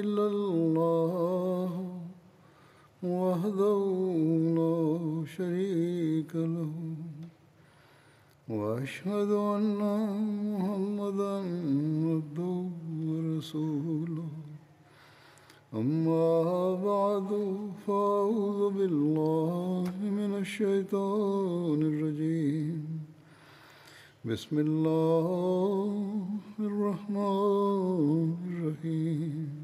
إلا الله وحده لا شريك له وأشهد أن محمدا عبده ورسوله. أما بعد فأعوذ بالله من الشيطان الرجيم. بسم الله الرحمن الرحيم.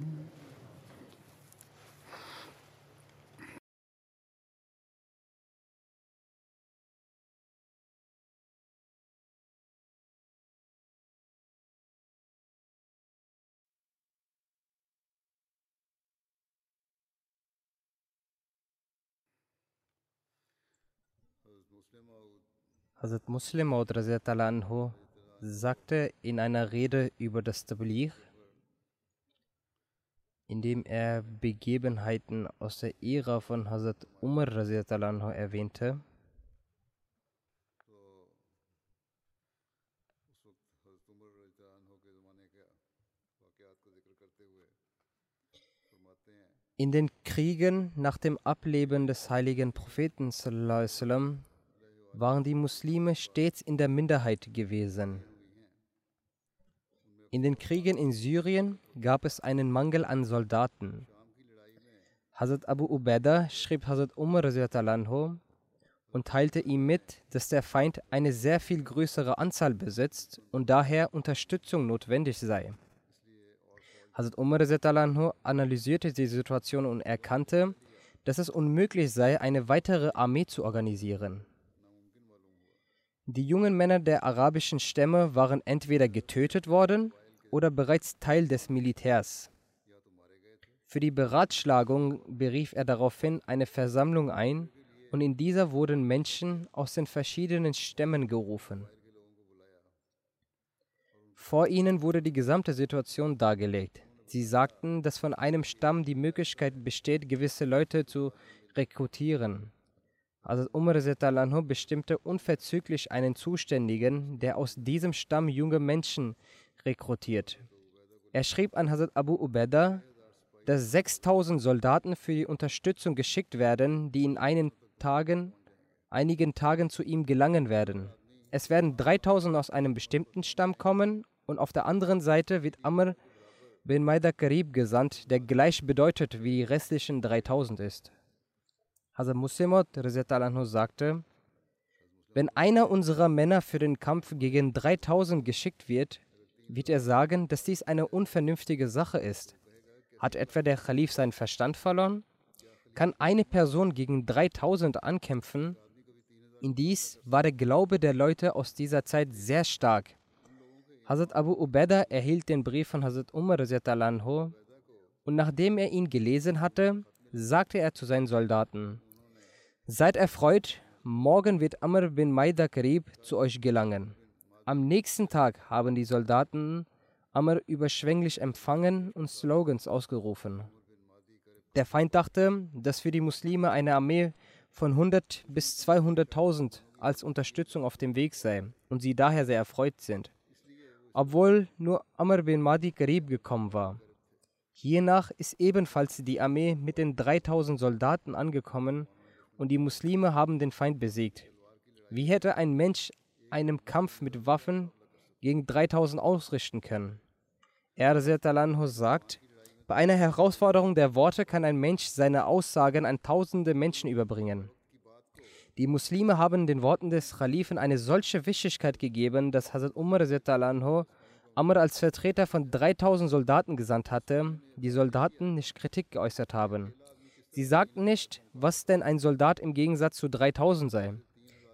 Hazrat Muslim anhu sagte in einer Rede über das Tabligh, indem er Begebenheiten aus der Ära von Hazrat Umar anhu erwähnte, In den Kriegen nach dem Ableben des heiligen Propheten sallam, waren die Muslime stets in der Minderheit gewesen. In den Kriegen in Syrien gab es einen Mangel an Soldaten. Hazrat Abu Ubaidah schrieb Hazrat Umar und teilte ihm mit, dass der Feind eine sehr viel größere Anzahl besitzt und daher Unterstützung notwendig sei. Hazrat Umar analysierte die Situation und erkannte, dass es unmöglich sei, eine weitere Armee zu organisieren. Die jungen Männer der arabischen Stämme waren entweder getötet worden oder bereits Teil des Militärs. Für die Beratschlagung berief er daraufhin eine Versammlung ein und in dieser wurden Menschen aus den verschiedenen Stämmen gerufen. Vor ihnen wurde die gesamte Situation dargelegt. Sie sagten, dass von einem Stamm die Möglichkeit besteht, gewisse Leute zu rekrutieren. Also Umar anhu bestimmte unverzüglich einen Zuständigen, der aus diesem Stamm junge Menschen rekrutiert. Er schrieb an Hazrat Abu Ubaidah, dass 6000 Soldaten für die Unterstützung geschickt werden, die in einigen Tagen, einigen Tagen zu ihm gelangen werden. Es werden 3000 aus einem bestimmten Stamm kommen und auf der anderen Seite wird Amr bin Maida Karib gesandt, der gleich bedeutet wie die restlichen 3000 ist. Hazrat Muslimot sagte, wenn einer unserer Männer für den Kampf gegen 3000 geschickt wird, wird er sagen, dass dies eine unvernünftige Sache ist. Hat etwa der Khalif seinen Verstand verloren? Kann eine Person gegen 3000 ankämpfen? In dies war der Glaube der Leute aus dieser Zeit sehr stark. Hazrat Abu Ubaidah erhielt den Brief von Hazrat Umar und nachdem er ihn gelesen hatte, sagte er zu seinen Soldaten, Seid erfreut, morgen wird Amr bin Maida Karib zu euch gelangen. Am nächsten Tag haben die Soldaten Amr überschwänglich empfangen und Slogans ausgerufen. Der Feind dachte, dass für die Muslime eine Armee von 100 bis 200.000 als Unterstützung auf dem Weg sei und sie daher sehr erfreut sind obwohl nur Amr bin Madi Karib gekommen war. Hiernach ist ebenfalls die Armee mit den 3000 Soldaten angekommen und die Muslime haben den Feind besiegt. Wie hätte ein Mensch einen Kampf mit Waffen gegen 3000 ausrichten können? Er sagt, bei einer Herausforderung der Worte kann ein Mensch seine Aussagen an tausende Menschen überbringen. Die Muslime haben den Worten des Khalifen eine solche Wichtigkeit gegeben, dass Hazrat Umar Amr als Vertreter von 3000 Soldaten gesandt hatte, die Soldaten nicht Kritik geäußert haben. Sie sagten nicht, was denn ein Soldat im Gegensatz zu 3000 sei.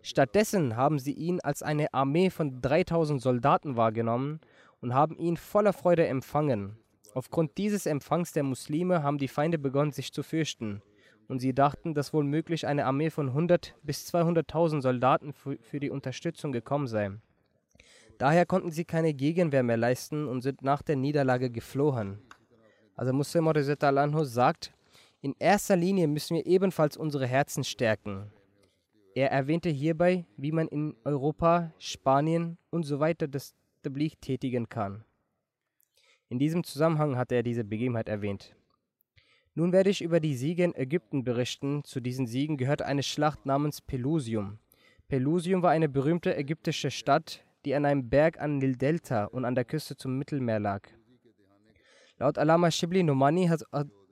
Stattdessen haben sie ihn als eine Armee von 3000 Soldaten wahrgenommen und haben ihn voller Freude empfangen. Aufgrund dieses Empfangs der Muslime haben die Feinde begonnen, sich zu fürchten. Und sie dachten, dass wohl möglich eine Armee von 100 bis 200.000 Soldaten für, für die Unterstützung gekommen sei. Daher konnten sie keine Gegenwehr mehr leisten und sind nach der Niederlage geflohen. Also Muslim anhu sagt, in erster Linie müssen wir ebenfalls unsere Herzen stärken. Er erwähnte hierbei, wie man in Europa, Spanien und so weiter das Tabligh tätigen kann. In diesem Zusammenhang hat er diese Begebenheit erwähnt. Nun werde ich über die Siege in Ägypten berichten. Zu diesen Siegen gehört eine Schlacht namens Pelusium. Pelusium war eine berühmte ägyptische Stadt, die an einem Berg an Nildelta und an der Küste zum Mittelmeer lag. Laut Alama Shibli Nomani hat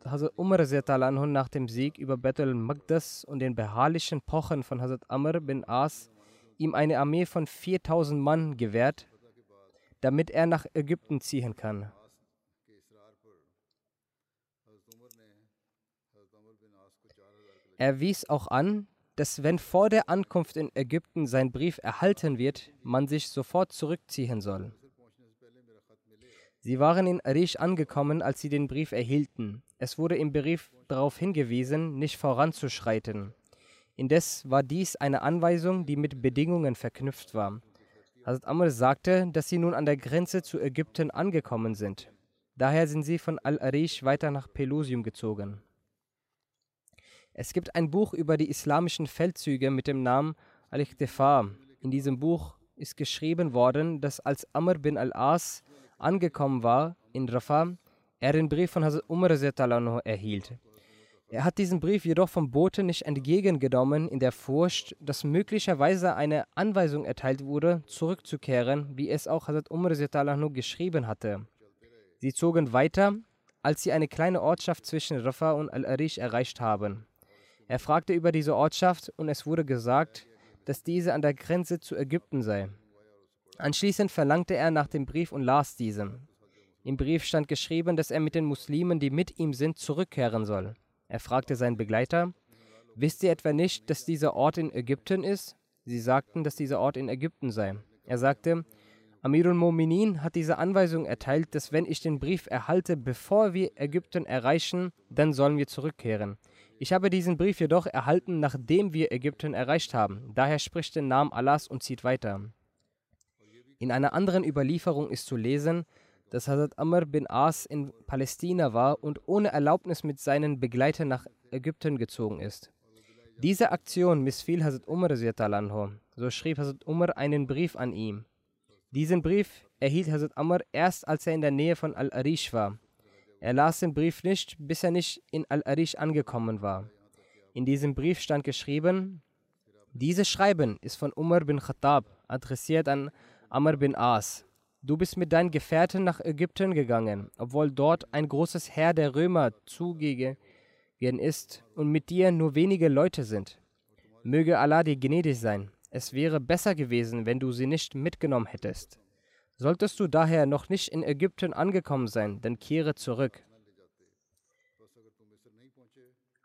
Hazrat Umar anhu nach dem Sieg über Bethel Magdas und den beharrlichen Pochen von Hazrat Amr bin As ihm eine Armee von 4000 Mann gewährt, damit er nach Ägypten ziehen kann. Er wies auch an, dass wenn vor der Ankunft in Ägypten sein Brief erhalten wird, man sich sofort zurückziehen soll. Sie waren in Arish angekommen, als sie den Brief erhielten. Es wurde im Brief darauf hingewiesen, nicht voranzuschreiten. Indes war dies eine Anweisung, die mit Bedingungen verknüpft war. Hazrat Amr sagte, dass sie nun an der Grenze zu Ägypten angekommen sind. Daher sind sie von Al-Arish weiter nach Pelusium gezogen. Es gibt ein Buch über die islamischen Feldzüge mit dem Namen Al-Ikhtifa. In diesem Buch ist geschrieben worden, dass als Amr bin al-As angekommen war in Rafah, er den Brief von Hazrat Umar erhielt. Er hat diesen Brief jedoch vom Boten nicht entgegengenommen, in der Furcht, dass möglicherweise eine Anweisung erteilt wurde, zurückzukehren, wie es auch Hazrat Umar geschrieben hatte. Sie zogen weiter, als sie eine kleine Ortschaft zwischen Rafah und Al-Arish erreicht haben. Er fragte über diese Ortschaft und es wurde gesagt, dass diese an der Grenze zu Ägypten sei. Anschließend verlangte er nach dem Brief und las diesen. Im Brief stand geschrieben, dass er mit den Muslimen, die mit ihm sind, zurückkehren soll. Er fragte seinen Begleiter, Wisst ihr etwa nicht, dass dieser Ort in Ägypten ist? Sie sagten, dass dieser Ort in Ägypten sei. Er sagte, Amirul Mominin hat diese Anweisung erteilt, dass wenn ich den Brief erhalte, bevor wir Ägypten erreichen, dann sollen wir zurückkehren. Ich habe diesen Brief jedoch erhalten, nachdem wir Ägypten erreicht haben. Daher spricht den Namen Allahs und zieht weiter. In einer anderen Überlieferung ist zu lesen, dass Hazrat Amr bin As in Palästina war und ohne Erlaubnis mit seinen Begleitern nach Ägypten gezogen ist. Diese Aktion missfiel Hazrat Umar, so schrieb Hazrat Umar einen Brief an ihn. Diesen Brief erhielt Hazrat Amr erst, als er in der Nähe von Al-Arish war. Er las den Brief nicht, bis er nicht in Al-Arish angekommen war. In diesem Brief stand geschrieben, dieses Schreiben ist von Umar bin Khattab, adressiert an Amr bin As. Du bist mit deinen Gefährten nach Ägypten gegangen, obwohl dort ein großes Heer der Römer zugegen ist und mit dir nur wenige Leute sind. Möge Allah dir gnädig sein. Es wäre besser gewesen, wenn du sie nicht mitgenommen hättest. Solltest du daher noch nicht in Ägypten angekommen sein, dann kehre zurück.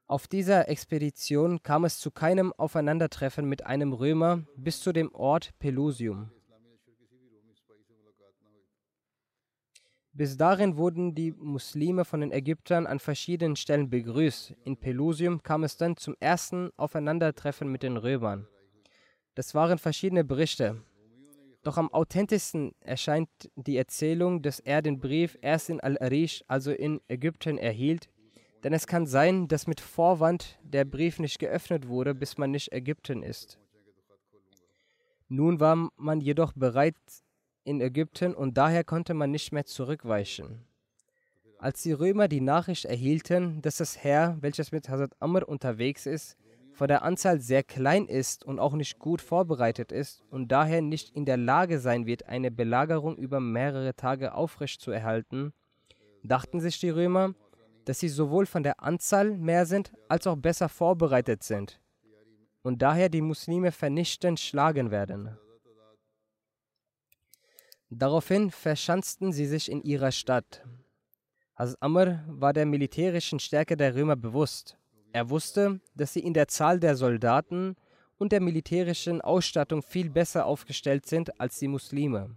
Auf dieser Expedition kam es zu keinem Aufeinandertreffen mit einem Römer bis zu dem Ort Pelusium. Bis dahin wurden die Muslime von den Ägyptern an verschiedenen Stellen begrüßt. In Pelusium kam es dann zum ersten Aufeinandertreffen mit den Römern. Das waren verschiedene Berichte. Doch am authentischsten erscheint die Erzählung, dass er den Brief erst in Al-Arish, also in Ägypten, erhielt. Denn es kann sein, dass mit Vorwand der Brief nicht geöffnet wurde, bis man nicht Ägypten ist. Nun war man jedoch bereit in Ägypten und daher konnte man nicht mehr zurückweichen. Als die Römer die Nachricht erhielten, dass das Heer, welches mit Hazrat Amr unterwegs ist, von der Anzahl sehr klein ist und auch nicht gut vorbereitet ist und daher nicht in der Lage sein wird, eine Belagerung über mehrere Tage aufrecht zu erhalten, dachten sich die Römer, dass sie sowohl von der Anzahl mehr sind, als auch besser vorbereitet sind und daher die Muslime vernichtend schlagen werden. Daraufhin verschanzten sie sich in ihrer Stadt. Hazrat Amr war der militärischen Stärke der Römer bewusst. Er wusste, dass sie in der Zahl der Soldaten und der militärischen Ausstattung viel besser aufgestellt sind als die Muslime.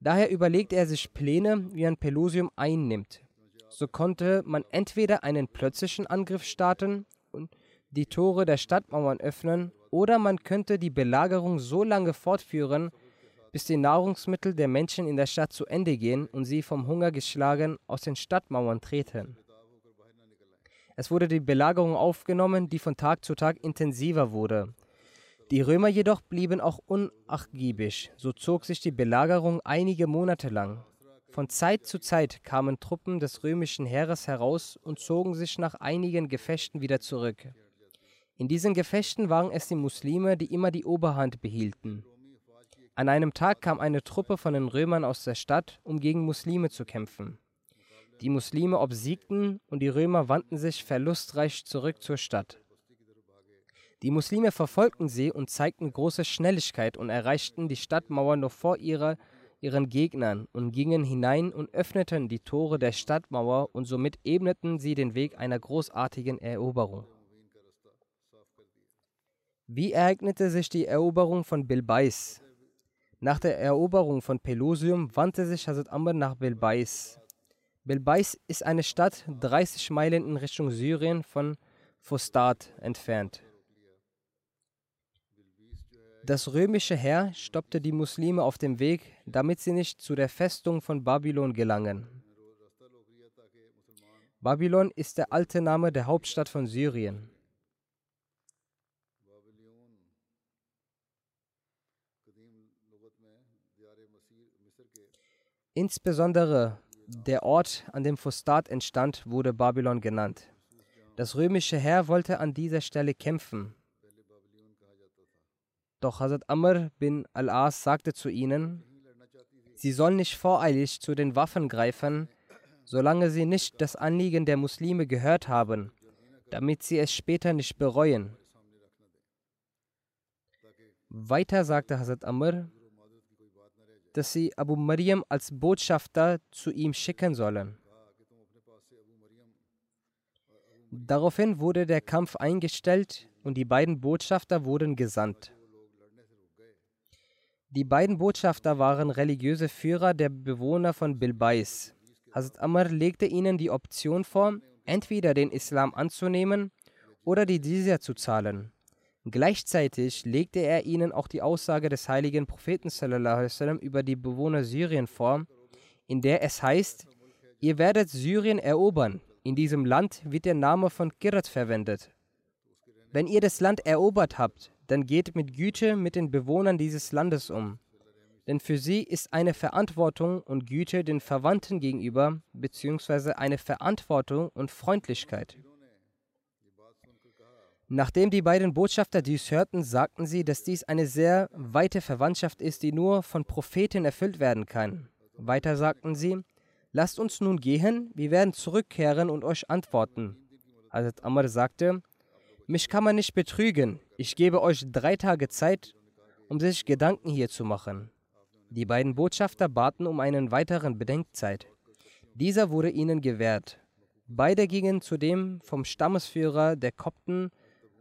Daher überlegte er sich Pläne, wie man Pelusium einnimmt. So konnte man entweder einen plötzlichen Angriff starten und die Tore der Stadtmauern öffnen, oder man könnte die Belagerung so lange fortführen, bis die Nahrungsmittel der Menschen in der Stadt zu Ende gehen und sie vom Hunger geschlagen aus den Stadtmauern treten. Es wurde die Belagerung aufgenommen, die von Tag zu Tag intensiver wurde. Die Römer jedoch blieben auch unnachgiebig, so zog sich die Belagerung einige Monate lang. Von Zeit zu Zeit kamen Truppen des römischen Heeres heraus und zogen sich nach einigen Gefechten wieder zurück. In diesen Gefechten waren es die Muslime, die immer die Oberhand behielten. An einem Tag kam eine Truppe von den Römern aus der Stadt, um gegen Muslime zu kämpfen. Die Muslime obsiegten und die Römer wandten sich verlustreich zurück zur Stadt. Die Muslime verfolgten sie und zeigten große Schnelligkeit und erreichten die Stadtmauer noch vor ihrer, ihren Gegnern und gingen hinein und öffneten die Tore der Stadtmauer und somit ebneten sie den Weg einer großartigen Eroberung. Wie ereignete sich die Eroberung von Bilbais? Nach der Eroberung von Pelusium wandte sich Hazrat Amr nach Bilbais. Bilbais ist eine Stadt 30 Meilen in Richtung Syrien von Fustat entfernt. Das römische Heer stoppte die Muslime auf dem Weg, damit sie nicht zu der Festung von Babylon gelangen. Babylon ist der alte Name der Hauptstadt von Syrien. Insbesondere der Ort, an dem Fustat entstand, wurde Babylon genannt. Das römische Heer wollte an dieser Stelle kämpfen. Doch Hazrat Amr bin al-As sagte zu ihnen, sie sollen nicht voreilig zu den Waffen greifen, solange sie nicht das Anliegen der Muslime gehört haben, damit sie es später nicht bereuen. Weiter sagte Hazrat Amr, dass sie Abu Mariam als Botschafter zu ihm schicken sollen. Daraufhin wurde der Kampf eingestellt und die beiden Botschafter wurden gesandt. Die beiden Botschafter waren religiöse Führer der Bewohner von Bilbais. Hazrat Amr legte ihnen die Option vor, entweder den Islam anzunehmen oder die Jizya zu zahlen. Gleichzeitig legte er ihnen auch die Aussage des heiligen Propheten sallam, über die Bewohner Syrien vor, in der es heißt, ihr werdet Syrien erobern. In diesem Land wird der Name von Kirat verwendet. Wenn ihr das Land erobert habt, dann geht mit Güte mit den Bewohnern dieses Landes um. Denn für sie ist eine Verantwortung und Güte den Verwandten gegenüber, beziehungsweise eine Verantwortung und Freundlichkeit. Nachdem die beiden Botschafter dies hörten, sagten sie, dass dies eine sehr weite Verwandtschaft ist, die nur von Propheten erfüllt werden kann. Weiter sagten sie, lasst uns nun gehen, wir werden zurückkehren und euch antworten. Hazrat Amr sagte, mich kann man nicht betrügen, ich gebe euch drei Tage Zeit, um sich Gedanken hier zu machen. Die beiden Botschafter baten um einen weiteren Bedenkzeit. Dieser wurde ihnen gewährt. Beide gingen zu dem vom Stammesführer der Kopten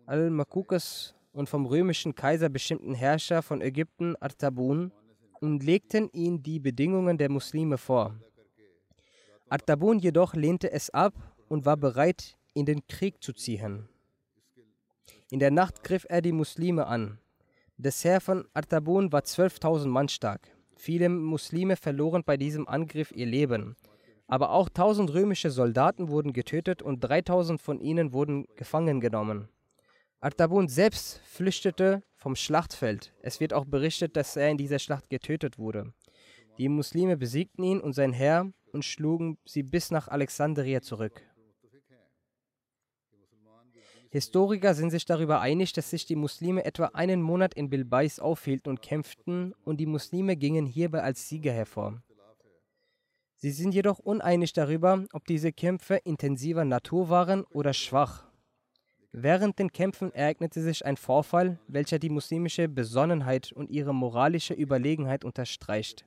al-Makukas und vom römischen Kaiser bestimmten Herrscher von Ägypten Artabun und legten ihm die Bedingungen der Muslime vor. Artabun jedoch lehnte es ab und war bereit, in den Krieg zu ziehen. In der Nacht griff er die Muslime an. Das Heer von Artabun war 12.000 Mann stark. Viele Muslime verloren bei diesem Angriff ihr Leben. Aber auch 1000 römische Soldaten wurden getötet und 3000 von ihnen wurden gefangen genommen. Artabun selbst flüchtete vom Schlachtfeld. Es wird auch berichtet, dass er in dieser Schlacht getötet wurde. Die Muslime besiegten ihn und sein Heer und schlugen sie bis nach Alexandria zurück. Historiker sind sich darüber einig, dass sich die Muslime etwa einen Monat in Bilbais aufhielten und kämpften und die Muslime gingen hierbei als Sieger hervor. Sie sind jedoch uneinig darüber, ob diese Kämpfe intensiver Natur waren oder schwach. Während den Kämpfen ereignete sich ein Vorfall, welcher die muslimische Besonnenheit und ihre moralische Überlegenheit unterstreicht.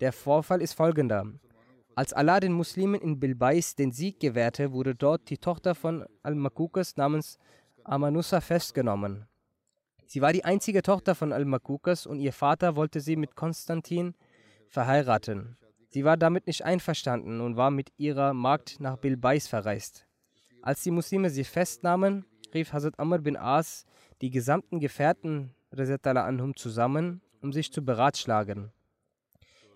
Der Vorfall ist folgender. Als Allah den Muslimen in Bilbais den Sieg gewährte, wurde dort die Tochter von Al-Makukas namens Amanusa festgenommen. Sie war die einzige Tochter von Al-Makukas und ihr Vater wollte sie mit Konstantin verheiraten. Sie war damit nicht einverstanden und war mit ihrer Magd nach Bilbais verreist. Als die Muslime sie festnahmen, rief Hazrat Amr bin As die gesamten Gefährten anhum zusammen, um sich zu beratschlagen.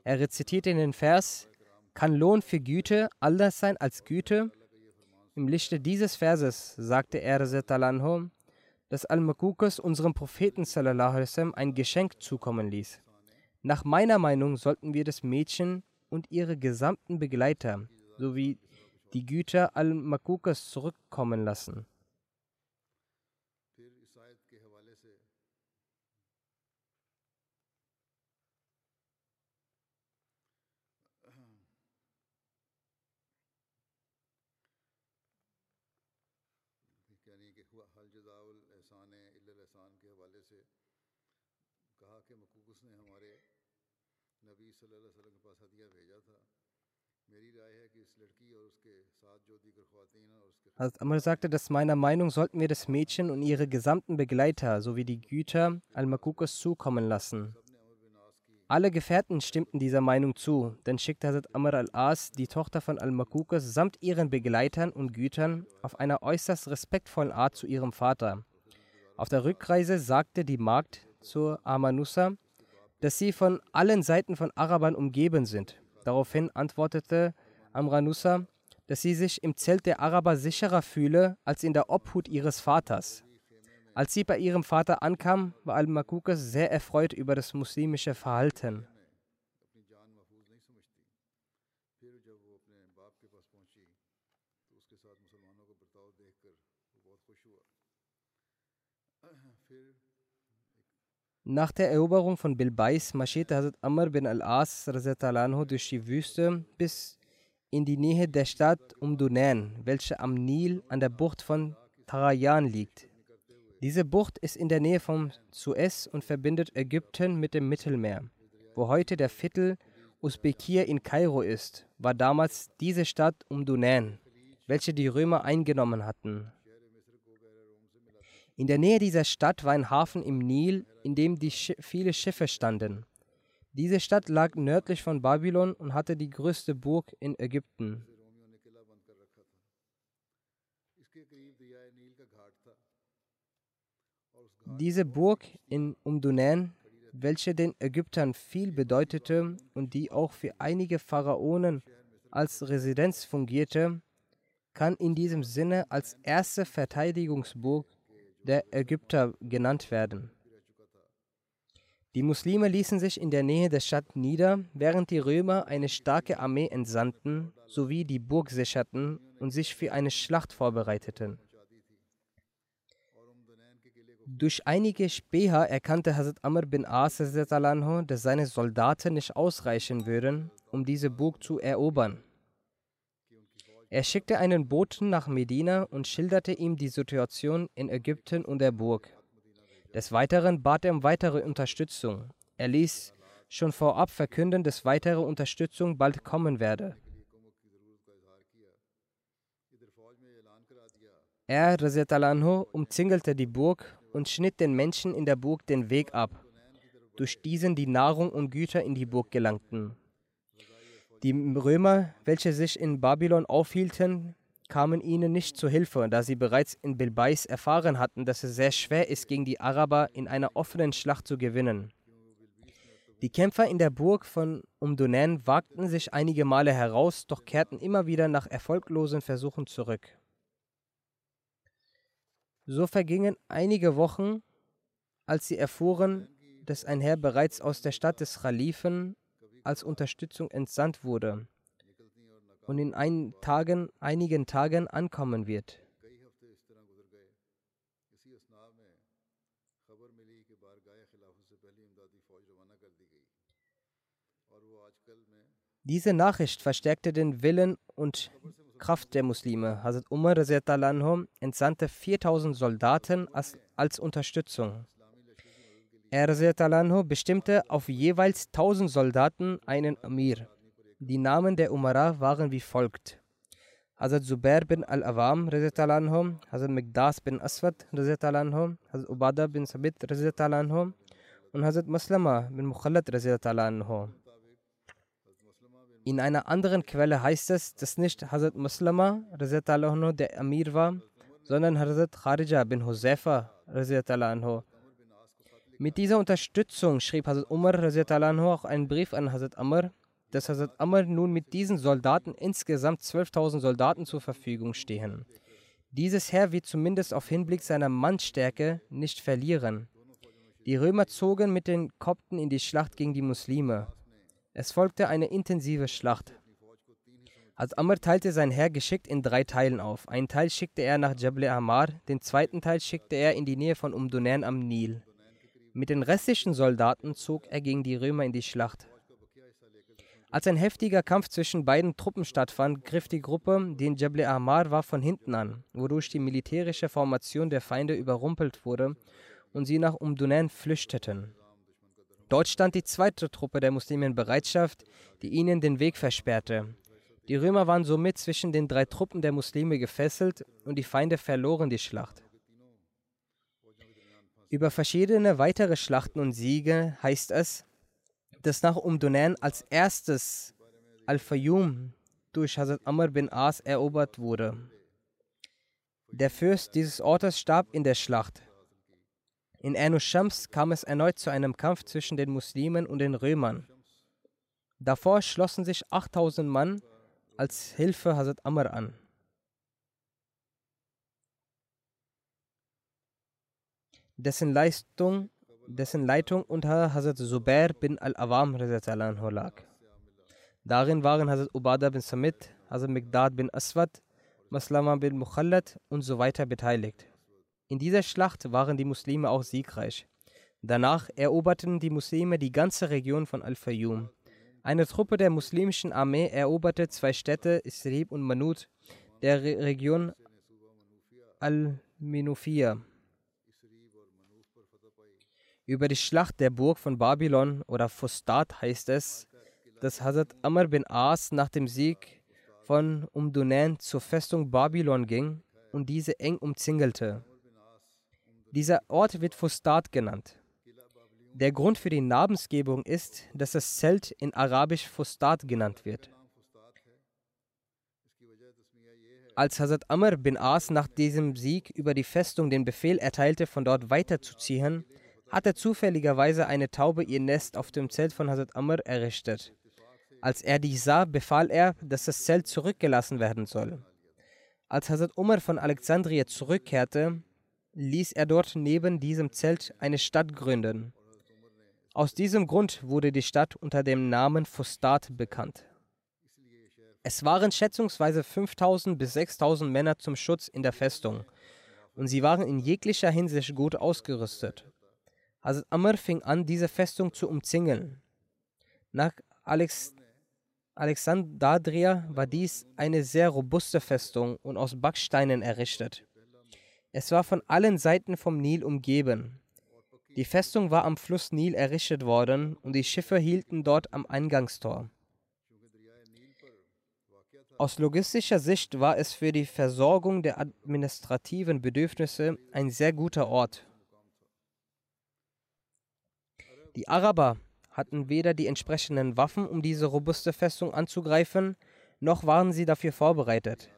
Er rezitierte den Vers: Kann Lohn für Güte anders sein als Güte? Im Lichte dieses Verses sagte er anhum, dass Al-Makukas unserem Propheten sallam, ein Geschenk zukommen ließ. Nach meiner Meinung sollten wir das Mädchen und ihre gesamten Begleiter sowie die Güter Al-Makukas zurückkommen lassen. Hazrat Amr sagte, dass meiner Meinung sollten wir das Mädchen und ihre gesamten Begleiter sowie die Güter Al-Makukas zukommen lassen. Alle Gefährten stimmten dieser Meinung zu, dann schickte Hazrat Amr al-As die Tochter von Al-Makukas samt ihren Begleitern und Gütern auf einer äußerst respektvollen Art zu ihrem Vater. Auf der Rückreise sagte die Magd zur Amanusa, dass sie von allen Seiten von Arabern umgeben sind. Daraufhin antwortete Amranusa, dass sie sich im Zelt der Araber sicherer fühle als in der Obhut ihres Vaters. Als sie bei ihrem Vater ankam, war Al-Makukas sehr erfreut über das muslimische Verhalten. Nach der Eroberung von Bilbais marschierte Hazrat Amr bin al-As durch die Wüste bis in die Nähe der Stadt Umdunan, welche am Nil an der Bucht von Tarajan liegt. Diese Bucht ist in der Nähe von Suez und verbindet Ägypten mit dem Mittelmeer. Wo heute der Viertel Usbekir in Kairo ist, war damals diese Stadt Umdunan, welche die Römer eingenommen hatten. In der Nähe dieser Stadt war ein Hafen im Nil, in dem Sch viele Schiffe standen. Diese Stadt lag nördlich von Babylon und hatte die größte Burg in Ägypten. Diese Burg in Umdunan, welche den Ägyptern viel bedeutete und die auch für einige Pharaonen als Residenz fungierte, kann in diesem Sinne als erste Verteidigungsburg der Ägypter genannt werden. Die Muslime ließen sich in der Nähe der Stadt nieder, während die Römer eine starke Armee entsandten sowie die Burg sicherten und sich für eine Schlacht vorbereiteten. Durch einige Späher erkannte Hazrat Amr bin As, dass seine Soldaten nicht ausreichen würden, um diese Burg zu erobern. Er schickte einen Boten nach Medina und schilderte ihm die Situation in Ägypten und der Burg. Des Weiteren bat er um weitere Unterstützung. Er ließ schon vorab verkünden, dass weitere Unterstützung bald kommen werde. Er, Anhu, umzingelte die Burg und schnitt den Menschen in der Burg den Weg ab, durch diesen die Nahrung und Güter in die Burg gelangten. Die Römer, welche sich in Babylon aufhielten, kamen ihnen nicht zu Hilfe, da sie bereits in Bilbais erfahren hatten, dass es sehr schwer ist, gegen die Araber in einer offenen Schlacht zu gewinnen. Die Kämpfer in der Burg von Umdunen wagten sich einige Male heraus, doch kehrten immer wieder nach erfolglosen Versuchen zurück. So vergingen einige Wochen, als sie erfuhren, dass ein Herr bereits aus der Stadt des Khalifen als Unterstützung entsandt wurde und in ein Tagen, einigen Tagen ankommen wird. Diese Nachricht verstärkte den Willen und Kraft der Muslime. Hazrat Umar entsandte 4000 Soldaten als, als Unterstützung. Er Anhu, bestimmte auf jeweils 1000 Soldaten einen Amir. Die Namen der Umara waren wie folgt. Hazrat Zubair bin al-Awam, Hazrat Mikdas bin Aswad, Hazrat Ubada bin Sabit, und Hazrat Maslama bin Mukhallat, anhu. In einer anderen Quelle heißt es, dass nicht Hazrat Maslama der Amir war, sondern Hazrat Kharija bin anhu. Mit dieser Unterstützung schrieb Hazrat Umar auch einen Brief an Hazrat Amr, dass Hazrat Amr nun mit diesen Soldaten insgesamt 12.000 Soldaten zur Verfügung stehen. Dieses Heer wird zumindest auf Hinblick seiner Mannstärke nicht verlieren. Die Römer zogen mit den Kopten in die Schlacht gegen die Muslime. Es folgte eine intensive Schlacht. Als Amr teilte sein Heer geschickt in drei Teilen auf. Einen Teil schickte er nach Jabal Amar, den zweiten Teil schickte er in die Nähe von Umdunan am Nil. Mit den restlichen Soldaten zog er gegen die Römer in die Schlacht. Als ein heftiger Kampf zwischen beiden Truppen stattfand, griff die Gruppe, die in Jabal Amar war, von hinten an, wodurch die militärische Formation der Feinde überrumpelt wurde und sie nach Umdunan flüchteten. Dort stand die zweite Truppe der Muslime in Bereitschaft, die ihnen den Weg versperrte. Die Römer waren somit zwischen den drei Truppen der Muslime gefesselt und die Feinde verloren die Schlacht. Über verschiedene weitere Schlachten und Siege heißt es, dass nach Umdunan als erstes Al-Fayyum durch Hazrat Amr bin As erobert wurde. Der Fürst dieses Ortes starb in der Schlacht. In Anu Shams kam es erneut zu einem Kampf zwischen den Muslimen und den Römern. Davor schlossen sich 8000 Mann als Hilfe Hazrat Amr an. Dessen, Leistung, dessen Leitung unter Hazrat Zubair bin al-Awam lag. Darin waren Hazrat Ubada bin Samit, Hazrat Mikdad bin Aswad, Maslama bin Mukhallat und so weiter beteiligt. In dieser Schlacht waren die Muslime auch siegreich. Danach eroberten die Muslime die ganze Region von Al-Fayyum. Eine Truppe der muslimischen Armee eroberte zwei Städte, Isrib und Manut, der Re Region Al-Minufia. Über die Schlacht der Burg von Babylon oder Fustat heißt es, dass Hazrat Amr bin As nach dem Sieg von Umdunan zur Festung Babylon ging und diese eng umzingelte. Dieser Ort wird Fustat genannt. Der Grund für die Namensgebung ist, dass das Zelt in Arabisch Fustat genannt wird. Als Hazrat Amr bin As nach diesem Sieg über die Festung den Befehl erteilte, von dort weiterzuziehen, hatte zufälligerweise eine Taube ihr Nest auf dem Zelt von Hazrat Amr errichtet. Als er dies sah, befahl er, dass das Zelt zurückgelassen werden soll. Als Hazrat Umar von Alexandria zurückkehrte, ließ er dort neben diesem Zelt eine Stadt gründen. Aus diesem Grund wurde die Stadt unter dem Namen Fustat bekannt. Es waren schätzungsweise 5000 bis 6000 Männer zum Schutz in der Festung und sie waren in jeglicher Hinsicht gut ausgerüstet. Hazrat Amr fing an, diese Festung zu umzingeln. Nach Alex Alexandria war dies eine sehr robuste Festung und aus Backsteinen errichtet. Es war von allen Seiten vom Nil umgeben. Die Festung war am Fluss Nil errichtet worden und die Schiffe hielten dort am Eingangstor. Aus logistischer Sicht war es für die Versorgung der administrativen Bedürfnisse ein sehr guter Ort. Die Araber hatten weder die entsprechenden Waffen, um diese robuste Festung anzugreifen, noch waren sie dafür vorbereitet.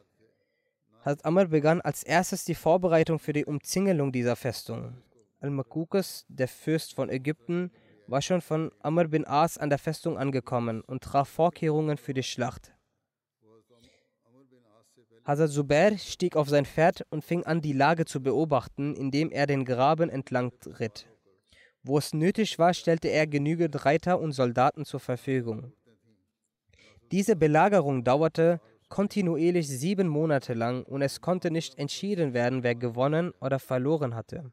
Hazrat Amr begann als erstes die Vorbereitung für die Umzingelung dieser Festung. Al-Makukes, der Fürst von Ägypten, war schon von Amr bin As an der Festung angekommen und traf Vorkehrungen für die Schlacht. Hazrat Zubair stieg auf sein Pferd und fing an, die Lage zu beobachten, indem er den Graben entlang ritt. Wo es nötig war, stellte er genügend Reiter und Soldaten zur Verfügung. Diese Belagerung dauerte kontinuierlich sieben Monate lang und es konnte nicht entschieden werden, wer gewonnen oder verloren hatte.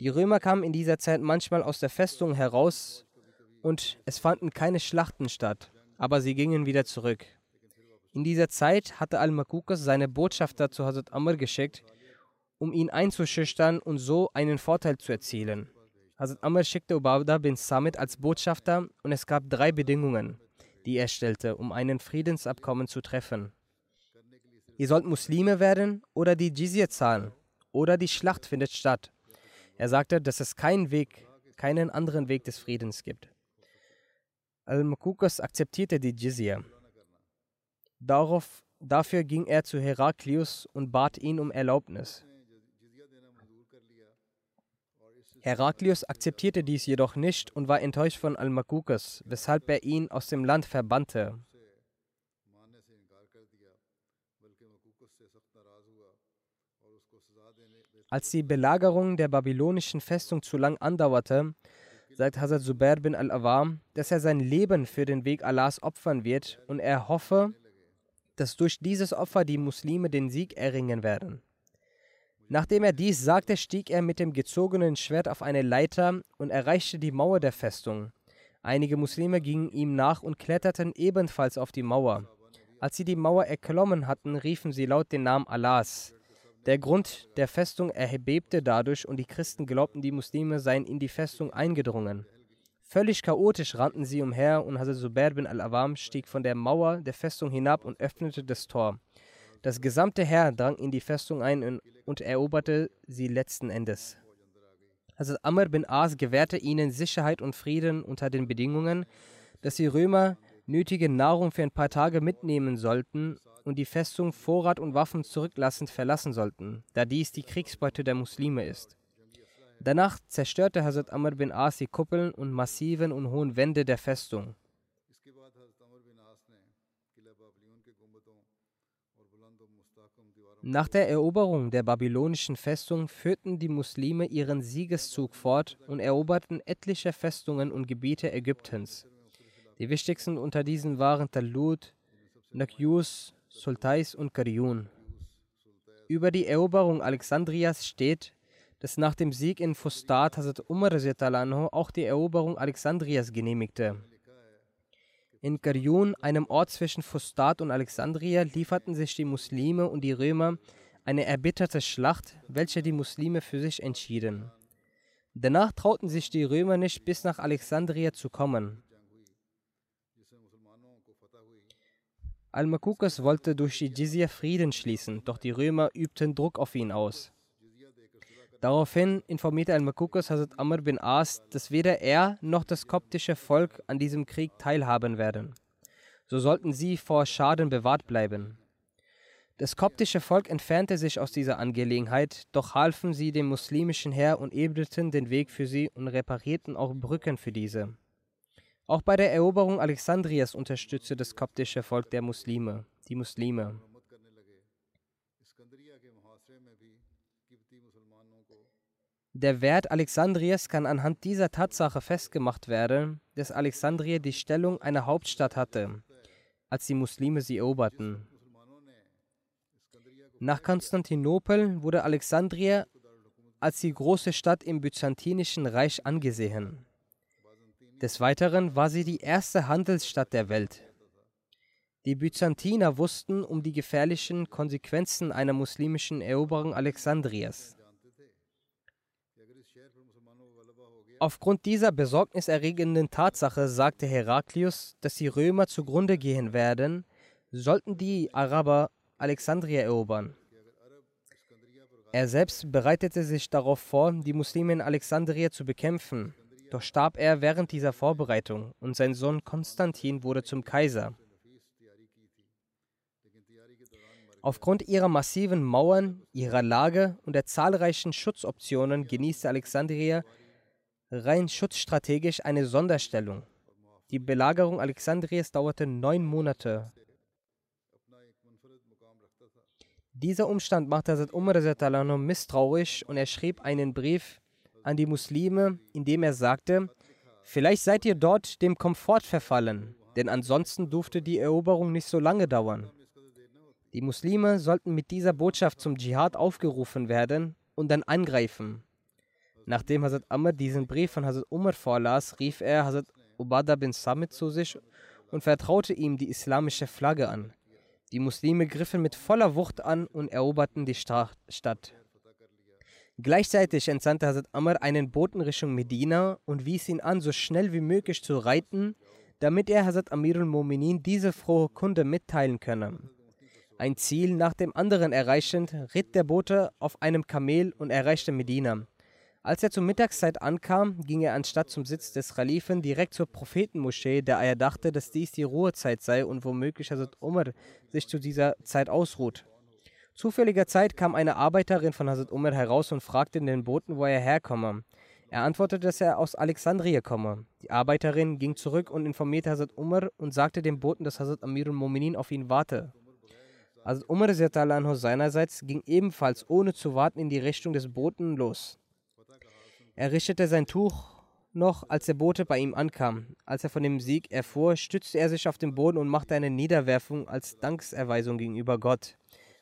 Die Römer kamen in dieser Zeit manchmal aus der Festung heraus und es fanden keine Schlachten statt, aber sie gingen wieder zurück. In dieser Zeit hatte Al-Makukas seine Botschafter zu Hazrat Amr geschickt, um ihn einzuschüchtern und so einen Vorteil zu erzielen. Hazrat Amr schickte Ubada bin Samit als Botschafter und es gab drei Bedingungen, die er stellte, um einen Friedensabkommen zu treffen. Ihr sollt Muslime werden oder die Jizya zahlen oder die Schlacht findet statt. Er sagte, dass es keinen Weg, keinen anderen Weg des Friedens gibt. Al-Makukas akzeptierte die Jizya. Darauf, dafür ging er zu Heraklius und bat ihn um Erlaubnis. Heraklius akzeptierte dies jedoch nicht und war enttäuscht von Al-Makukas, weshalb er ihn aus dem Land verbannte. Als die Belagerung der babylonischen Festung zu lang andauerte, sagt Hazrat Zubair bin al-Awam, dass er sein Leben für den Weg Allahs opfern wird und er hoffe, dass durch dieses Opfer die Muslime den Sieg erringen werden. Nachdem er dies sagte, stieg er mit dem gezogenen Schwert auf eine Leiter und erreichte die Mauer der Festung. Einige Muslime gingen ihm nach und kletterten ebenfalls auf die Mauer. Als sie die Mauer erklommen hatten, riefen sie laut den Namen Allahs. Der Grund der Festung erbebte dadurch und die Christen glaubten, die Muslime seien in die Festung eingedrungen. Völlig chaotisch rannten sie umher und Hazrat Zubair bin al-Awam stieg von der Mauer der Festung hinab und öffnete das Tor. Das gesamte Heer drang in die Festung ein und eroberte sie letzten Endes. Hazrat Amr bin As gewährte ihnen Sicherheit und Frieden unter den Bedingungen, dass die Römer nötige Nahrung für ein paar Tage mitnehmen sollten und die Festung Vorrat und Waffen zurücklassend verlassen sollten, da dies die Kriegsbeute der Muslime ist. Danach zerstörte Hazrat Amr bin As die Kuppeln und massiven und hohen Wände der Festung. Nach der Eroberung der babylonischen Festung führten die Muslime ihren Siegeszug fort und eroberten etliche Festungen und Gebiete Ägyptens. Die wichtigsten unter diesen waren Talut, Nakyus, Sultais und Karyun. Über die Eroberung Alexandrias steht, dass nach dem Sieg in Fustat Hazrat Umar auch die Eroberung Alexandrias genehmigte. In Karyun, einem Ort zwischen Fustat und Alexandria, lieferten sich die Muslime und die Römer eine erbitterte Schlacht, welche die Muslime für sich entschieden. Danach trauten sich die Römer nicht bis nach Alexandria zu kommen. Al-Makukas wollte durch die Jizya Frieden schließen, doch die Römer übten Druck auf ihn aus. Daraufhin informierte Al-Makukas Hazrat Amr bin As, dass weder er noch das koptische Volk an diesem Krieg teilhaben werden. So sollten sie vor Schaden bewahrt bleiben. Das koptische Volk entfernte sich aus dieser Angelegenheit, doch halfen sie dem muslimischen Heer und ebneten den Weg für sie und reparierten auch Brücken für diese. Auch bei der Eroberung Alexandrias unterstützte das koptische Volk der Muslime, die Muslime. Der Wert Alexandrias kann anhand dieser Tatsache festgemacht werden, dass Alexandria die Stellung einer Hauptstadt hatte, als die Muslime sie eroberten. Nach Konstantinopel wurde Alexandria als die große Stadt im Byzantinischen Reich angesehen. Des Weiteren war sie die erste Handelsstadt der Welt. Die Byzantiner wussten um die gefährlichen Konsequenzen einer muslimischen Eroberung Alexandrias. Aufgrund dieser besorgniserregenden Tatsache sagte Heraklius, dass die Römer zugrunde gehen werden, sollten die Araber Alexandria erobern. Er selbst bereitete sich darauf vor, die Muslime in Alexandria zu bekämpfen. Doch starb er während dieser Vorbereitung und sein Sohn Konstantin wurde zum Kaiser. Aufgrund ihrer massiven Mauern, ihrer Lage und der zahlreichen Schutzoptionen genießte Alexandria rein schutzstrategisch eine Sonderstellung. Die Belagerung Alexandrias dauerte neun Monate. Dieser Umstand machte Hazrat Umar misstrauisch und er schrieb einen Brief an die Muslime, indem er sagte, vielleicht seid ihr dort dem Komfort verfallen, denn ansonsten durfte die Eroberung nicht so lange dauern. Die Muslime sollten mit dieser Botschaft zum Dschihad aufgerufen werden und dann angreifen. Nachdem Hazrat Amr diesen Brief von Hazrat Umar vorlas, rief er Hazrat Ubada bin Samit zu sich und vertraute ihm die islamische Flagge an. Die Muslime griffen mit voller Wucht an und eroberten die Stadt. Gleichzeitig entsandte Hazrat Amr einen Boten Richtung Medina und wies ihn an, so schnell wie möglich zu reiten, damit er Hazrat Amirul Mominin diese frohe Kunde mitteilen könne. Ein Ziel nach dem anderen erreichend, ritt der Bote auf einem Kamel und erreichte Medina. Als er zur Mittagszeit ankam, ging er anstatt zum Sitz des Khalifen direkt zur Prophetenmoschee, da er dachte, dass dies die Ruhezeit sei und womöglich Hazrat Umar sich zu dieser Zeit ausruht. Zufälliger Zeit kam eine Arbeiterin von Hazrat Umar heraus und fragte den Boten, wo er herkomme. Er antwortete, dass er aus Alexandria komme. Die Arbeiterin ging zurück und informierte Hazrat Umar und sagte dem Boten, dass Hazrat Amirul Mominin auf ihn warte. Hazrat Umar seinerseits ging ebenfalls ohne zu warten in die Richtung des Boten los. Er richtete sein Tuch noch, als der Bote bei ihm ankam. Als er von dem Sieg erfuhr, stützte er sich auf den Boden und machte eine Niederwerfung als Dankserweisung gegenüber Gott.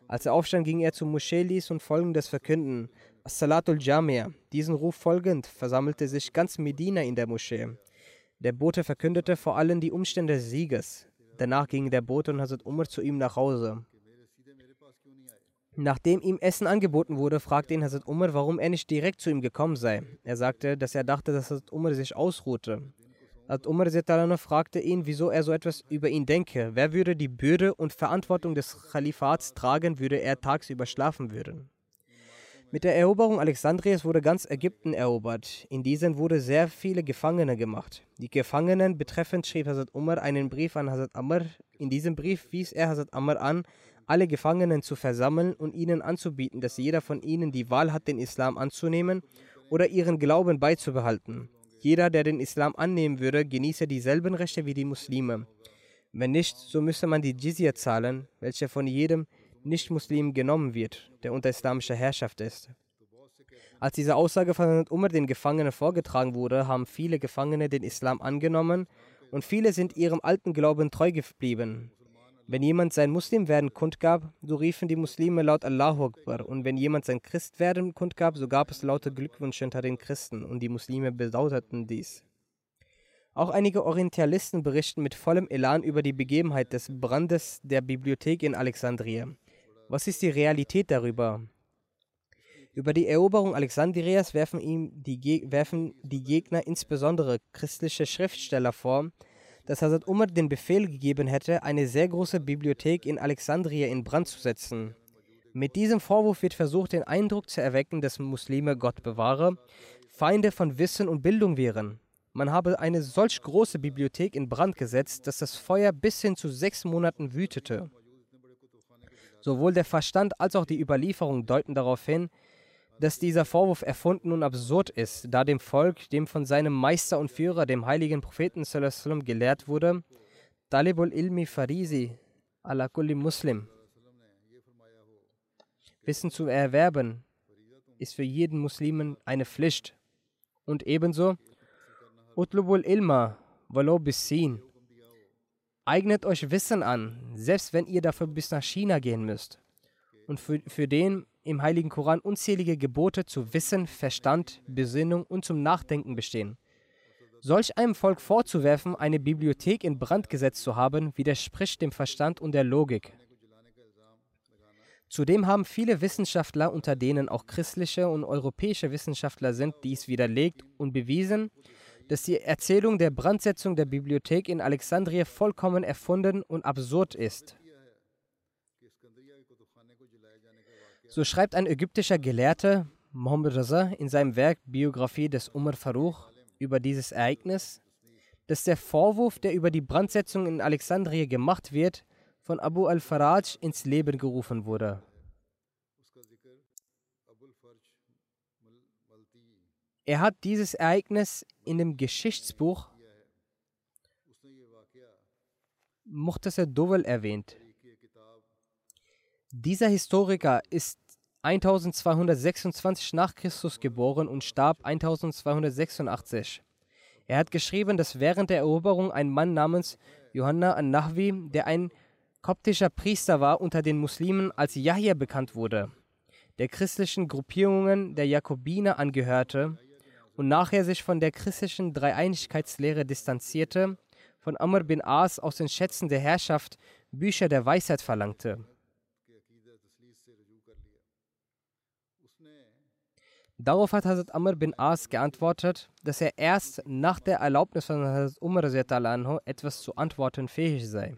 Als er aufstand, ging er zur Moschee ließ und folgendes verkünden: As-Salatul Jamia. Diesen Ruf folgend versammelte sich ganz Medina in der Moschee. Der Bote verkündete vor allem die Umstände des Sieges. Danach ging der Bote und Hazrat Umar zu ihm nach Hause. Nachdem ihm Essen angeboten wurde, fragte ihn Hazrat Umar, warum er nicht direkt zu ihm gekommen sei. Er sagte, dass er dachte, dass Hazrat Umar sich ausruhte. Hazrat Umar fragte ihn, wieso er so etwas über ihn denke. Wer würde die Bürde und Verantwortung des Khalifats tragen, würde er tagsüber schlafen würden. Mit der Eroberung Alexandrias wurde ganz Ägypten erobert. In diesen wurde sehr viele Gefangene gemacht. Die Gefangenen betreffend schrieb Hazrat Umar einen Brief an Hazrat Amr. In diesem Brief wies er Hazrat Amr an, alle Gefangenen zu versammeln und ihnen anzubieten, dass jeder von ihnen die Wahl hat, den Islam anzunehmen oder ihren Glauben beizubehalten. Jeder, der den Islam annehmen würde, genieße dieselben Rechte wie die Muslime. Wenn nicht, so müsse man die Jizya zahlen, welche von jedem Nicht-Muslim genommen wird, der unter islamischer Herrschaft ist. Als diese Aussage von Umar den Gefangenen vorgetragen wurde, haben viele Gefangene den Islam angenommen und viele sind ihrem alten Glauben treu geblieben. Wenn jemand sein Muslimwerden kundgab, so riefen die Muslime laut Allahu Akbar. Und wenn jemand sein Christwerden kundgab, so gab es laute Glückwünsche unter den Christen und die Muslime bedauerten dies. Auch einige Orientalisten berichten mit vollem Elan über die Begebenheit des Brandes der Bibliothek in Alexandria. Was ist die Realität darüber? Über die Eroberung Alexandrias werfen ihm die, werfen die Gegner insbesondere christliche Schriftsteller vor, dass Hazrat Umar den Befehl gegeben hätte, eine sehr große Bibliothek in Alexandria in Brand zu setzen. Mit diesem Vorwurf wird versucht, den Eindruck zu erwecken, dass Muslime Gott bewahre, Feinde von Wissen und Bildung wären. Man habe eine solch große Bibliothek in Brand gesetzt, dass das Feuer bis hin zu sechs Monaten wütete. Sowohl der Verstand als auch die Überlieferung deuten darauf hin, dass dieser Vorwurf erfunden und absurd ist, da dem Volk, dem von seinem Meister und Führer, dem heiligen Propheten sallam, gelehrt wurde, Talibul ilmi farisi ala kulli muslim. Wissen zu erwerben ist für jeden Muslimen eine Pflicht. Und ebenso Utlubul ilma walau bisin. Eignet euch Wissen an, selbst wenn ihr dafür bis nach China gehen müsst. Und für, für den im Heiligen Koran unzählige Gebote zu Wissen, Verstand, Besinnung und zum Nachdenken bestehen. Solch einem Volk vorzuwerfen, eine Bibliothek in Brand gesetzt zu haben, widerspricht dem Verstand und der Logik. Zudem haben viele Wissenschaftler, unter denen auch christliche und europäische Wissenschaftler sind, dies widerlegt und bewiesen, dass die Erzählung der Brandsetzung der Bibliothek in Alexandria vollkommen erfunden und absurd ist. So schreibt ein ägyptischer Gelehrter, Mohammed Raza, in seinem Werk Biografie des Umar Faruch über dieses Ereignis, dass der Vorwurf, der über die Brandsetzung in Alexandria gemacht wird, von Abu al-Faraj ins Leben gerufen wurde. Er hat dieses Ereignis in dem Geschichtsbuch Muhtasar Dowel erwähnt. Dieser Historiker ist 1226 nach Christus geboren und starb 1286. Er hat geschrieben, dass während der Eroberung ein Mann namens Johanna an-Nahwi, der ein koptischer Priester war, unter den Muslimen als Yahya bekannt wurde, der christlichen Gruppierungen der Jakobiner angehörte und nachher sich von der christlichen Dreieinigkeitslehre distanzierte, von Amr bin As aus den Schätzen der Herrschaft Bücher der Weisheit verlangte. Darauf hat Hazrat Amr bin As geantwortet, dass er erst nach der Erlaubnis von Hazrat Umar anhu etwas zu antworten fähig sei.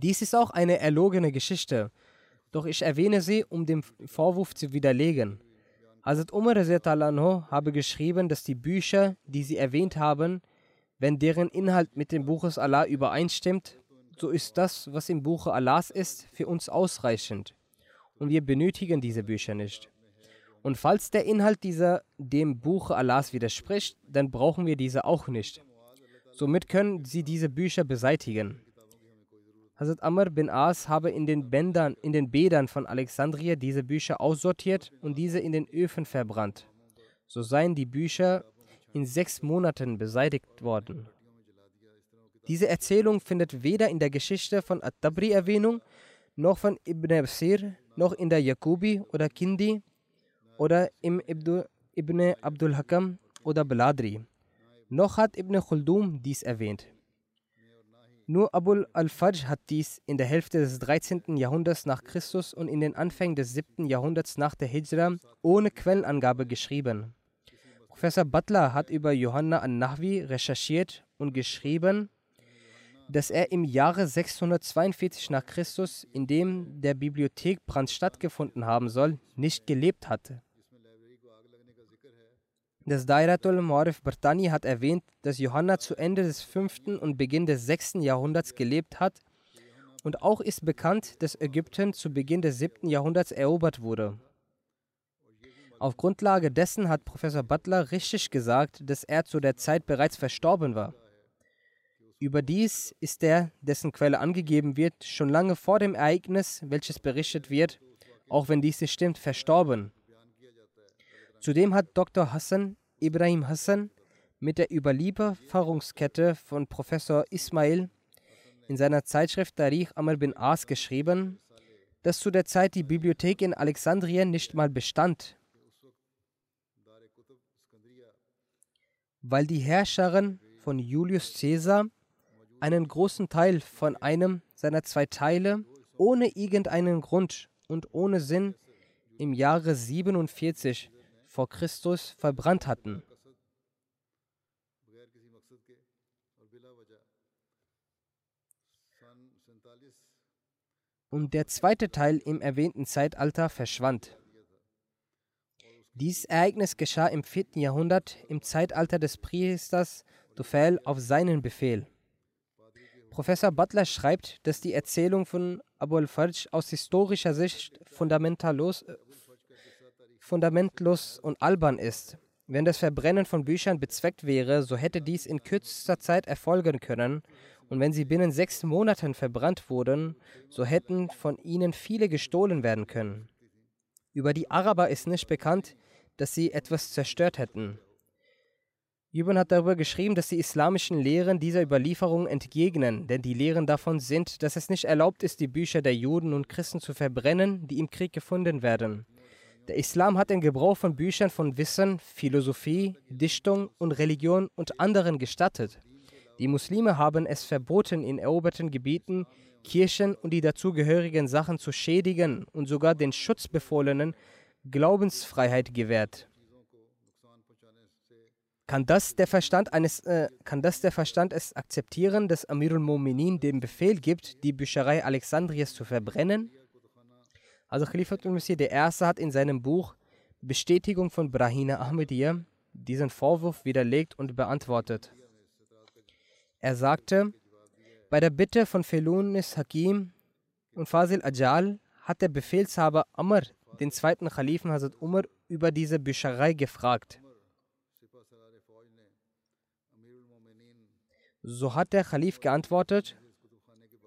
Dies ist auch eine erlogene Geschichte, doch ich erwähne sie, um den Vorwurf zu widerlegen. Hazrat Umar anhu habe geschrieben, dass die Bücher, die sie erwähnt haben, wenn deren Inhalt mit dem Buches Allah übereinstimmt, so ist das, was im Buche Allahs ist, für uns ausreichend. Und wir benötigen diese Bücher nicht. Und falls der Inhalt dieser dem Buche Allahs widerspricht, dann brauchen wir diese auch nicht. Somit können sie diese Bücher beseitigen. Hazrat Amr bin As habe in den Bändern, in den Bädern von Alexandria diese Bücher aussortiert und diese in den Öfen verbrannt. So seien die Bücher in sechs Monaten beseitigt worden. Diese Erzählung findet weder in der Geschichte von At-Tabri Erwähnung, noch von Ibn Absir, noch in der Jakubi oder Kindi oder im Ibn Abdul Hakam oder Beladri. Noch hat Ibn Khuldum dies erwähnt. Nur Abul al-Fajr hat dies in der Hälfte des 13. Jahrhunderts nach Christus und in den Anfängen des 7. Jahrhunderts nach der Hijra ohne Quellenangabe geschrieben. Professor Butler hat über Johanna an-Nahwi recherchiert und geschrieben, dass er im Jahre 642 nach Christus, in dem der Bibliothekbrand stattgefunden haben soll, nicht gelebt hatte. Das Dairatul Ma'arif Bartani hat erwähnt, dass Johanna zu Ende des 5. und Beginn des 6. Jahrhunderts gelebt hat und auch ist bekannt, dass Ägypten zu Beginn des 7. Jahrhunderts erobert wurde. Auf Grundlage dessen hat Professor Butler richtig gesagt, dass er zu der Zeit bereits verstorben war. Überdies ist der, dessen Quelle angegeben wird, schon lange vor dem Ereignis, welches berichtet wird, auch wenn dies nicht stimmt, verstorben. Zudem hat Dr. Hassan Ibrahim Hassan mit der Überlieferungskette von Professor Ismail in seiner Zeitschrift Tarikh Amr bin As geschrieben, dass zu der Zeit die Bibliothek in Alexandrien nicht mal bestand, weil die Herrscherin von Julius Caesar einen großen Teil von einem seiner zwei Teile ohne irgendeinen Grund und ohne Sinn im Jahre 47 vor Christus verbrannt hatten. Und der zweite Teil im erwähnten Zeitalter verschwand. Dies Ereignis geschah im 4. Jahrhundert im Zeitalter des Priesters Dufail auf seinen Befehl. Professor Butler schreibt, dass die Erzählung von Abu al-Farj aus historischer Sicht fundamentallos, äh, fundamentlos und albern ist. Wenn das Verbrennen von Büchern bezweckt wäre, so hätte dies in kürzester Zeit erfolgen können, und wenn sie binnen sechs Monaten verbrannt wurden, so hätten von ihnen viele gestohlen werden können. Über die Araber ist nicht bekannt, dass sie etwas zerstört hätten. Jubin hat darüber geschrieben, dass die islamischen Lehren dieser Überlieferung entgegnen, denn die Lehren davon sind, dass es nicht erlaubt ist, die Bücher der Juden und Christen zu verbrennen, die im Krieg gefunden werden. Der Islam hat den Gebrauch von Büchern von Wissen, Philosophie, Dichtung und Religion und anderen gestattet. Die Muslime haben es verboten, in eroberten Gebieten Kirchen und die dazugehörigen Sachen zu schädigen und sogar den Schutzbefohlenen Glaubensfreiheit gewährt. Kann das der Verstand eines, äh, kann das der Verstand es akzeptieren, dass Amirul Mu'minin den Befehl gibt, die Bücherei Alexandriens zu verbrennen? Also Khalifatul Masih I. hat in seinem Buch Bestätigung von Brahina Ahmadiyya diesen Vorwurf widerlegt und beantwortet. Er sagte, bei der Bitte von Felunis Hakim und Fazil Ajal hat der Befehlshaber Amr den zweiten Khalifen Hazrat Umar über diese Bücherei gefragt. So hat der Khalif geantwortet,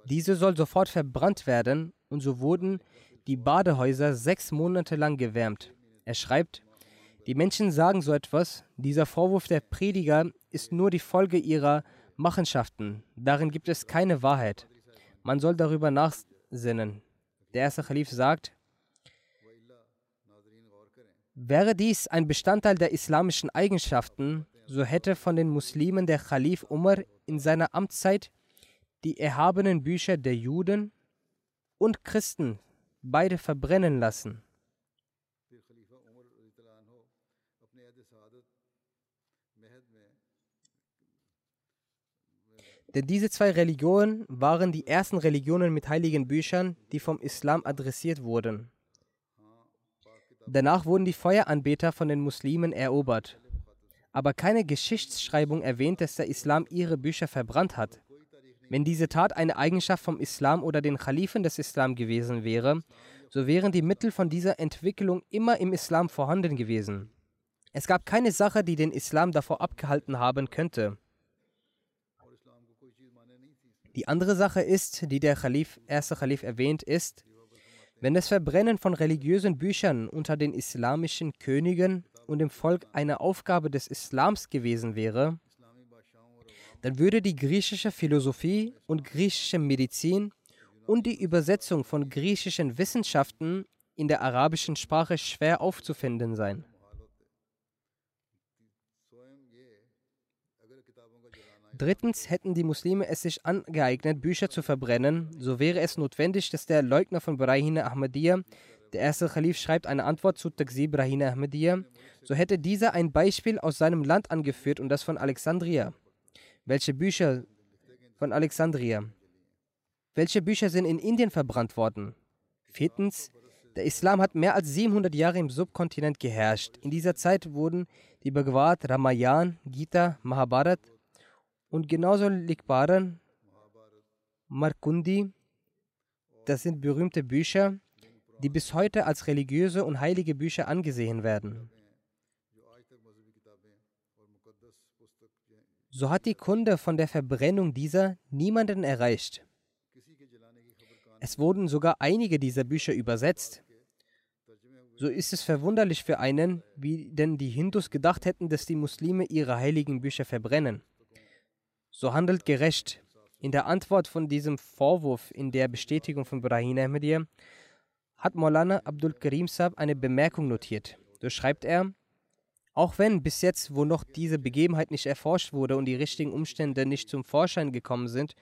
diese soll sofort verbrannt werden und so wurden die Badehäuser sechs Monate lang gewärmt. Er schreibt, die Menschen sagen so etwas, dieser Vorwurf der Prediger ist nur die Folge ihrer Machenschaften, darin gibt es keine Wahrheit. Man soll darüber nachsinnen. Der erste Khalif sagt, wäre dies ein Bestandteil der islamischen Eigenschaften, so hätte von den Muslimen der Khalif Umar in seiner Amtszeit die erhabenen Bücher der Juden und Christen beide verbrennen lassen. Denn diese zwei Religionen waren die ersten Religionen mit heiligen Büchern, die vom Islam adressiert wurden. Danach wurden die Feueranbeter von den Muslimen erobert. Aber keine Geschichtsschreibung erwähnt, dass der Islam ihre Bücher verbrannt hat. Wenn diese Tat eine Eigenschaft vom Islam oder den Khalifen des Islam gewesen wäre, so wären die Mittel von dieser Entwicklung immer im Islam vorhanden gewesen. Es gab keine Sache, die den Islam davor abgehalten haben könnte. Die andere Sache ist, die der Khalif, erste Khalif erwähnt, ist, wenn das Verbrennen von religiösen Büchern unter den islamischen Königen und dem Volk eine Aufgabe des Islams gewesen wäre, dann würde die griechische Philosophie und griechische Medizin und die Übersetzung von griechischen Wissenschaften in der arabischen Sprache schwer aufzufinden sein. Drittens hätten die Muslime es sich angeeignet, Bücher zu verbrennen, so wäre es notwendig, dass der Leugner von Brahina Ahmadiyya, der erste Khalif schreibt eine Antwort zu Taqsib Brahina Ahmadiyya, so hätte dieser ein Beispiel aus seinem Land angeführt und das von Alexandria. Welche Bücher von Alexandria? Welche Bücher sind in Indien verbrannt worden? Viertens, der Islam hat mehr als 700 Jahre im Subkontinent geherrscht. In dieser Zeit wurden die Bhagavad, Ramayan, Gita, Mahabharat und genauso Likbaran, Markundi, das sind berühmte Bücher, die bis heute als religiöse und heilige Bücher angesehen werden. So hat die Kunde von der Verbrennung dieser niemanden erreicht. Es wurden sogar einige dieser Bücher übersetzt. So ist es verwunderlich für einen, wie denn die Hindus gedacht hätten, dass die Muslime ihre heiligen Bücher verbrennen. So handelt gerecht. In der Antwort von diesem Vorwurf in der Bestätigung von Brahim Ahmadiyya hat Maulana Abdul Karim Saab eine Bemerkung notiert. So schreibt er, auch wenn bis jetzt, wo noch diese Begebenheit nicht erforscht wurde und die richtigen Umstände nicht zum Vorschein gekommen sind,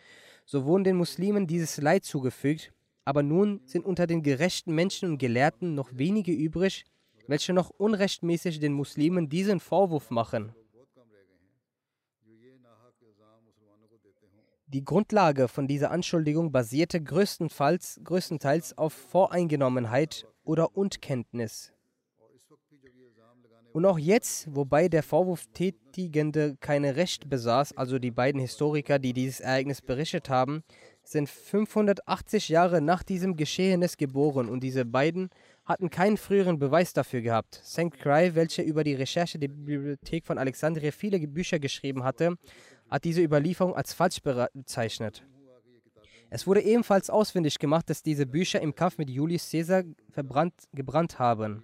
so wurden den Muslimen dieses Leid zugefügt, aber nun sind unter den gerechten Menschen und Gelehrten noch wenige übrig, welche noch unrechtmäßig den Muslimen diesen Vorwurf machen. Die Grundlage von dieser Anschuldigung basierte größtenteils, größtenteils auf Voreingenommenheit oder Unkenntnis. Und auch jetzt, wobei der Vorwurftätigende keine Recht besaß, also die beiden Historiker, die dieses Ereignis berichtet haben, sind 580 Jahre nach diesem Geschehnis geboren und diese beiden hatten keinen früheren Beweis dafür gehabt. St. Cry, welcher über die Recherche der Bibliothek von Alexandria viele Bücher geschrieben hatte, hat diese Überlieferung als falsch bezeichnet. Es wurde ebenfalls ausfindig gemacht, dass diese Bücher im Kampf mit Julius Caesar verbrannt, gebrannt haben.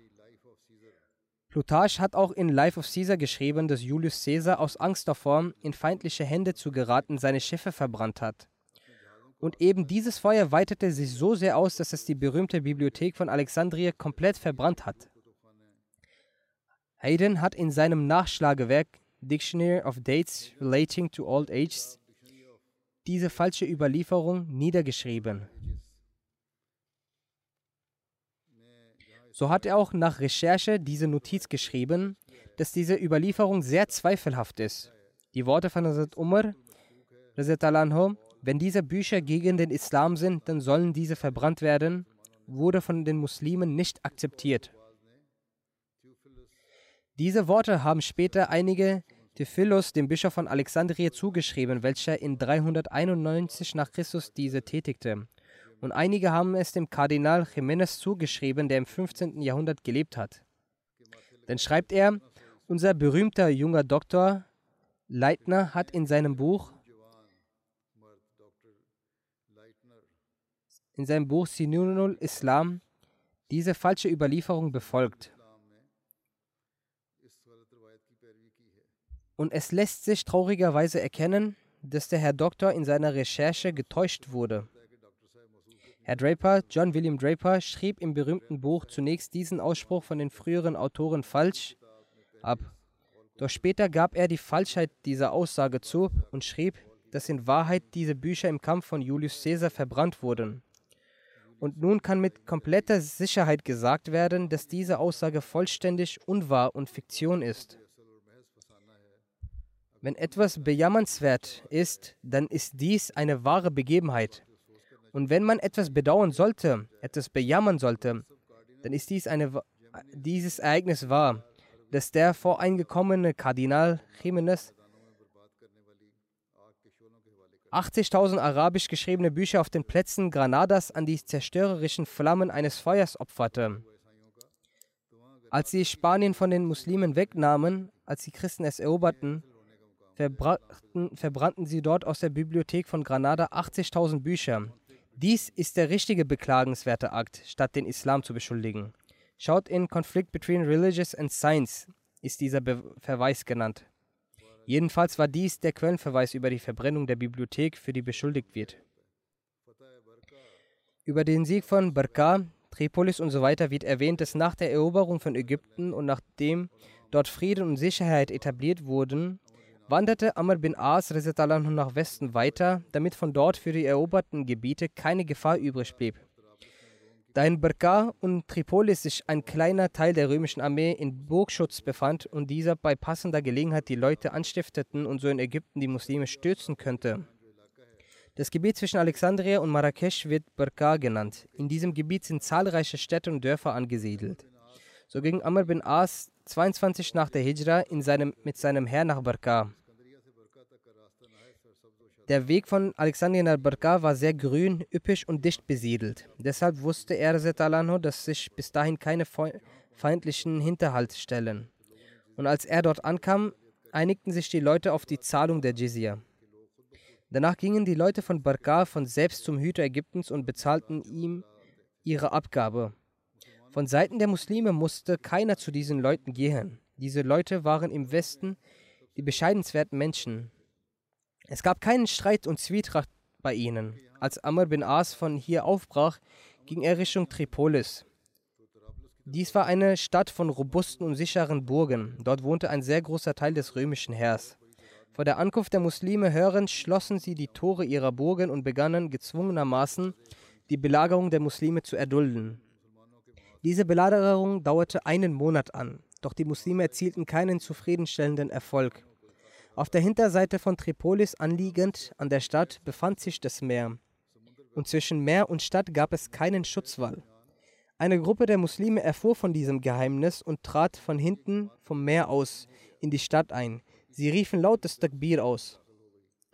Plutarch hat auch in Life of Caesar geschrieben, dass Julius Caesar aus Angst davor, in feindliche Hände zu geraten, seine Schiffe verbrannt hat. Und eben dieses Feuer weitete sich so sehr aus, dass es die berühmte Bibliothek von Alexandria komplett verbrannt hat. Hayden hat in seinem Nachschlagewerk Dictionary of Dates Relating to Old Ages diese falsche Überlieferung niedergeschrieben. So hat er auch nach Recherche diese Notiz geschrieben, dass diese Überlieferung sehr zweifelhaft ist. Die Worte von Hazrat Umar, wenn diese Bücher gegen den Islam sind, dann sollen diese verbrannt werden, wurde von den Muslimen nicht akzeptiert. Diese Worte haben später einige Theophilos, dem Bischof von Alexandria, zugeschrieben, welcher in 391 nach Christus diese tätigte und einige haben es dem Kardinal Jiménez zugeschrieben, der im 15. Jahrhundert gelebt hat. Dann schreibt er, unser berühmter junger Doktor Leitner hat in seinem Buch in seinem Buch Sinunul Islam diese falsche Überlieferung befolgt. Und es lässt sich traurigerweise erkennen, dass der Herr Doktor in seiner Recherche getäuscht wurde. Herr Draper, John William Draper, schrieb im berühmten Buch zunächst diesen Ausspruch von den früheren Autoren falsch ab. Doch später gab er die Falschheit dieser Aussage zu und schrieb, dass in Wahrheit diese Bücher im Kampf von Julius Caesar verbrannt wurden. Und nun kann mit kompletter Sicherheit gesagt werden, dass diese Aussage vollständig unwahr und Fiktion ist. Wenn etwas bejammernswert ist, dann ist dies eine wahre Begebenheit. Und wenn man etwas bedauern sollte, etwas bejammern sollte, dann ist dies eine, dieses Ereignis wahr, dass der voreingekommene Kardinal Jimenez 80.000 arabisch geschriebene Bücher auf den Plätzen Granadas an die zerstörerischen Flammen eines Feuers opferte. Als sie Spanien von den Muslimen wegnahmen, als die Christen es eroberten, verbrannten, verbrannten sie dort aus der Bibliothek von Granada 80.000 Bücher. Dies ist der richtige beklagenswerte Akt, statt den Islam zu beschuldigen. Schaut in Conflict Between Religious and Science ist dieser Be Verweis genannt. Jedenfalls war dies der Quellenverweis über die Verbrennung der Bibliothek, für die beschuldigt wird. Über den Sieg von Barka, Tripolis und so weiter wird erwähnt, dass nach der Eroberung von Ägypten und nachdem dort Frieden und Sicherheit etabliert wurden, wanderte Amr bin As nach Westen weiter, damit von dort für die eroberten Gebiete keine Gefahr übrig blieb. Da in Barka und Tripolis sich ein kleiner Teil der römischen Armee in Burgschutz befand und dieser bei passender Gelegenheit die Leute anstifteten und so in Ägypten die Muslime stürzen könnte. Das Gebiet zwischen Alexandria und Marrakesch wird Barka genannt. In diesem Gebiet sind zahlreiche Städte und Dörfer angesiedelt. So ging Amr bin As 22 nach der Hijra in seinem, mit seinem Heer nach Barka. Der Weg von Alexandria nach Barka war sehr grün, üppig und dicht besiedelt. Deshalb wusste er, dass sich bis dahin keine feindlichen Hinterhaltstellen. Und als er dort ankam, einigten sich die Leute auf die Zahlung der Jizya. Danach gingen die Leute von Barka von selbst zum Hüter Ägyptens und bezahlten ihm ihre Abgabe. Von Seiten der Muslime musste keiner zu diesen Leuten gehen. Diese Leute waren im Westen die bescheidenswerten Menschen. Es gab keinen Streit und Zwietracht bei ihnen. Als Amr bin As von hier aufbrach, ging er Richtung Tripolis. Dies war eine Stadt von robusten und sicheren Burgen. Dort wohnte ein sehr großer Teil des römischen Heers. Vor der Ankunft der Muslime hörend schlossen sie die Tore ihrer Burgen und begannen gezwungenermaßen die Belagerung der Muslime zu erdulden. Diese Belagerung dauerte einen Monat an, doch die Muslime erzielten keinen zufriedenstellenden Erfolg. Auf der Hinterseite von Tripolis anliegend an der Stadt befand sich das Meer. Und zwischen Meer und Stadt gab es keinen Schutzwall. Eine Gruppe der Muslime erfuhr von diesem Geheimnis und trat von hinten vom Meer aus in die Stadt ein. Sie riefen laut das Takbir aus.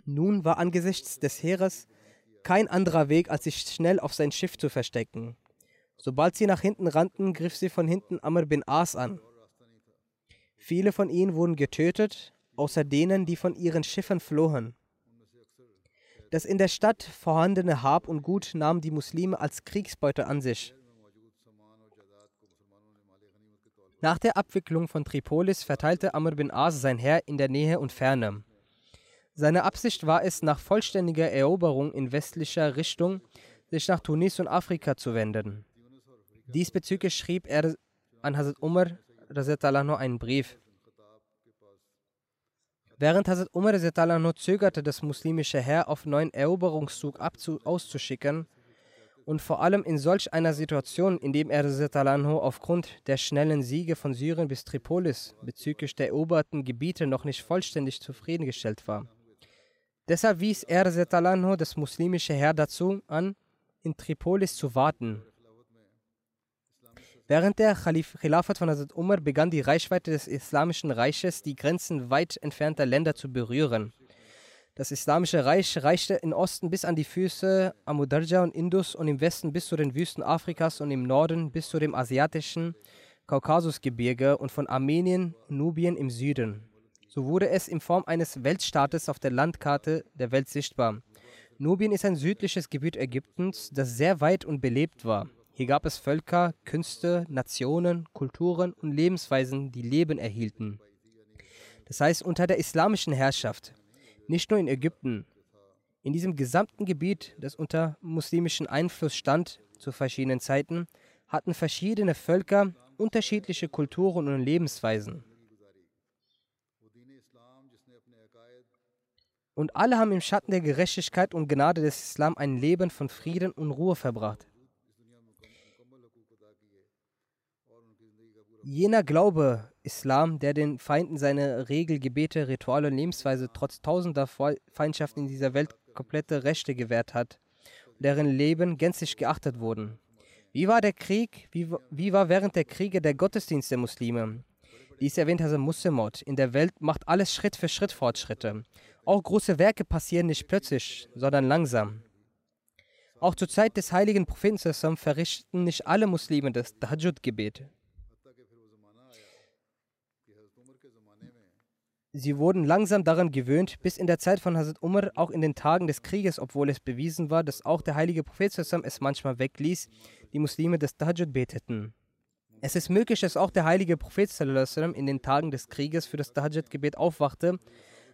Nun war angesichts des Heeres kein anderer Weg, als sich schnell auf sein Schiff zu verstecken. Sobald sie nach hinten rannten, griff sie von hinten Amr bin As an. Viele von ihnen wurden getötet, außer denen, die von ihren Schiffen flohen. Das in der Stadt vorhandene Hab und Gut nahmen die Muslime als Kriegsbeute an sich. Nach der Abwicklung von Tripolis verteilte Amr bin As sein Heer in der Nähe und Ferne. Seine Absicht war es, nach vollständiger Eroberung in westlicher Richtung sich nach Tunis und Afrika zu wenden. Diesbezüglich schrieb er an Hazrat Umar einen Brief. Während Hazrat Umar zögerte, das muslimische Heer auf neuen Eroberungszug auszuschicken und vor allem in solch einer Situation, in dem er aufgrund der schnellen Siege von Syrien bis Tripolis bezüglich der eroberten Gebiete noch nicht vollständig zufriedengestellt war. Deshalb wies er das muslimische Heer dazu an, in Tripolis zu warten Während der Khilafat von Hazrat Umar begann die Reichweite des Islamischen Reiches, die Grenzen weit entfernter Länder zu berühren. Das Islamische Reich reichte im Osten bis an die Füße Amu Darja und Indus und im Westen bis zu den Wüsten Afrikas und im Norden bis zu dem asiatischen Kaukasusgebirge und von Armenien Nubien im Süden. So wurde es in Form eines Weltstaates auf der Landkarte der Welt sichtbar. Nubien ist ein südliches Gebiet Ägyptens, das sehr weit und belebt war. Hier gab es Völker, Künste, Nationen, Kulturen und Lebensweisen, die Leben erhielten. Das heißt unter der islamischen Herrschaft, nicht nur in Ägypten. In diesem gesamten Gebiet, das unter muslimischem Einfluss stand zu verschiedenen Zeiten, hatten verschiedene Völker unterschiedliche Kulturen und Lebensweisen. Und alle haben im Schatten der Gerechtigkeit und Gnade des Islam ein Leben von Frieden und Ruhe verbracht. Jener Glaube, Islam, der den Feinden seine Regel, Gebete, Rituale und Lebensweise trotz tausender Feindschaften in dieser Welt komplette Rechte gewährt hat, deren Leben gänzlich geachtet wurden. Wie war der Krieg, wie, wie war während der Kriege der Gottesdienst der Muslime? Dies erwähnt Hassan Muslimot. In der Welt macht alles Schritt für Schritt Fortschritte. Auch große Werke passieren nicht plötzlich, sondern langsam. Auch zur Zeit des heiligen Propheten verrichten nicht alle Muslime das Tahajjud-Gebet. Sie wurden langsam daran gewöhnt, bis in der Zeit von Hazrat Umar, auch in den Tagen des Krieges, obwohl es bewiesen war, dass auch der heilige Prophet es manchmal wegließ, die Muslime das Tahajjud beteten. Es ist möglich, dass auch der heilige Prophet in den Tagen des Krieges für das Tahajjud-Gebet aufwachte,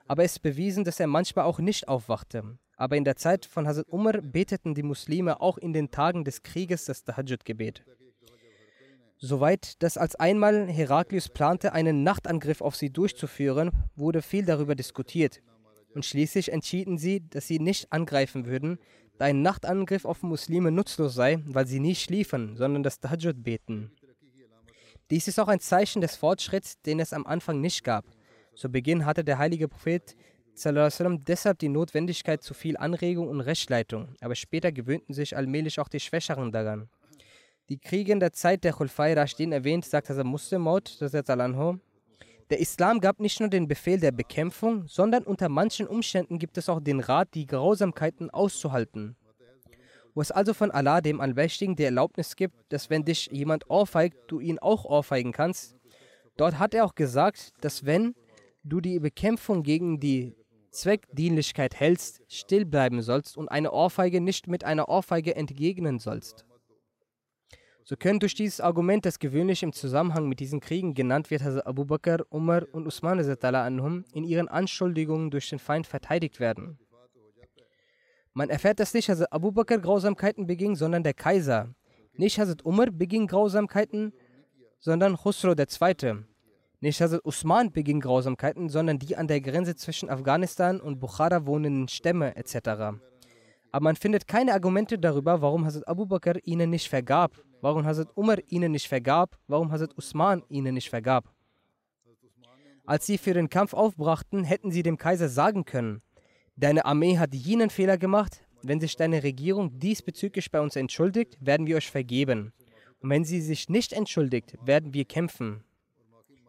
aber es ist bewiesen, dass er manchmal auch nicht aufwachte. Aber in der Zeit von Hazrat Umar beteten die Muslime auch in den Tagen des Krieges das Tahajjud-Gebet. Soweit, dass als einmal Heraklius plante, einen Nachtangriff auf sie durchzuführen, wurde viel darüber diskutiert. Und schließlich entschieden sie, dass sie nicht angreifen würden, da ein Nachtangriff auf Muslime nutzlos sei, weil sie nie schliefen, sondern das Tahajjud beten. Dies ist auch ein Zeichen des Fortschritts, den es am Anfang nicht gab. Zu Beginn hatte der heilige Prophet deshalb die Notwendigkeit zu viel Anregung und Rechtleitung, aber später gewöhnten sich allmählich auch die Schwächeren daran. Die Kriege in der Zeit der Khulfai Rashdin erwähnt, sagt Hazrat Muslim Maud, der Islam gab nicht nur den Befehl der Bekämpfung, sondern unter manchen Umständen gibt es auch den Rat, die Grausamkeiten auszuhalten. Wo es also von Allah, dem Allmächtigen, die Erlaubnis gibt, dass wenn dich jemand ohrfeigt, du ihn auch ohrfeigen kannst, dort hat er auch gesagt, dass wenn du die Bekämpfung gegen die Zweckdienlichkeit hältst, still bleiben sollst und eine Ohrfeige nicht mit einer Ohrfeige entgegnen sollst. So können durch dieses Argument, das gewöhnlich im Zusammenhang mit diesen Kriegen genannt wird, Hazrat Abu Bakr, Umar und Usman anhum, in ihren Anschuldigungen durch den Feind verteidigt werden. Man erfährt, dass nicht Hazrat Abu Bakr Grausamkeiten beging, sondern der Kaiser. Nicht Hazrat Umar beging Grausamkeiten, sondern Khusro II. Nicht Hazrat Usman beging Grausamkeiten, sondern die an der Grenze zwischen Afghanistan und Bukhara wohnenden Stämme etc. Aber man findet keine Argumente darüber, warum Hazrat Abu Bakr ihnen nicht vergab warum Hazrat Umar ihnen nicht vergab, warum Hazrat Usman ihnen nicht vergab. Als sie für den Kampf aufbrachten, hätten sie dem Kaiser sagen können, deine Armee hat jenen Fehler gemacht, wenn sich deine Regierung diesbezüglich bei uns entschuldigt, werden wir euch vergeben. Und wenn sie sich nicht entschuldigt, werden wir kämpfen.